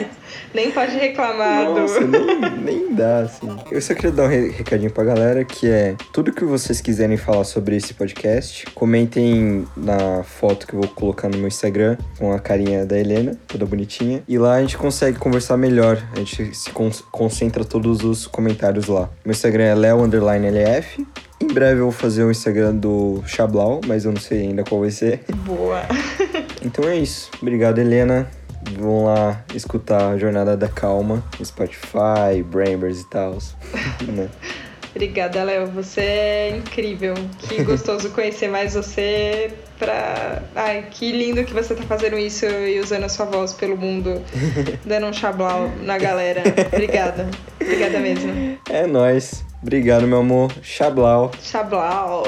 Nem pode reclamar Nossa, nem, nem dá, assim. Eu só queria dar um re- recadinho pra galera que é tudo que vocês quiserem falar sobre esse podcast, comentem na foto que eu vou colocar no meu Instagram com a carinha da Helena, toda bonitinha. E lá a gente consegue conversar melhor. A gente se con- concentra todos os comentários lá. Meu Instagram é leo_lf. Em breve eu vou fazer o Instagram do Chablau, mas eu não sei ainda qual vai ser. Boa. Então é isso. Obrigado, Helena. Vão lá escutar a Jornada da Calma Spotify, Brambers e tal. né? Obrigada, Léo. Você é incrível. Que gostoso conhecer mais você. Pra... Ai, que lindo que você tá fazendo isso e usando a sua voz pelo mundo, dando um chablau na galera. Obrigada. Obrigada mesmo. É nóis. Obrigado, meu amor. Chablau. Chablau.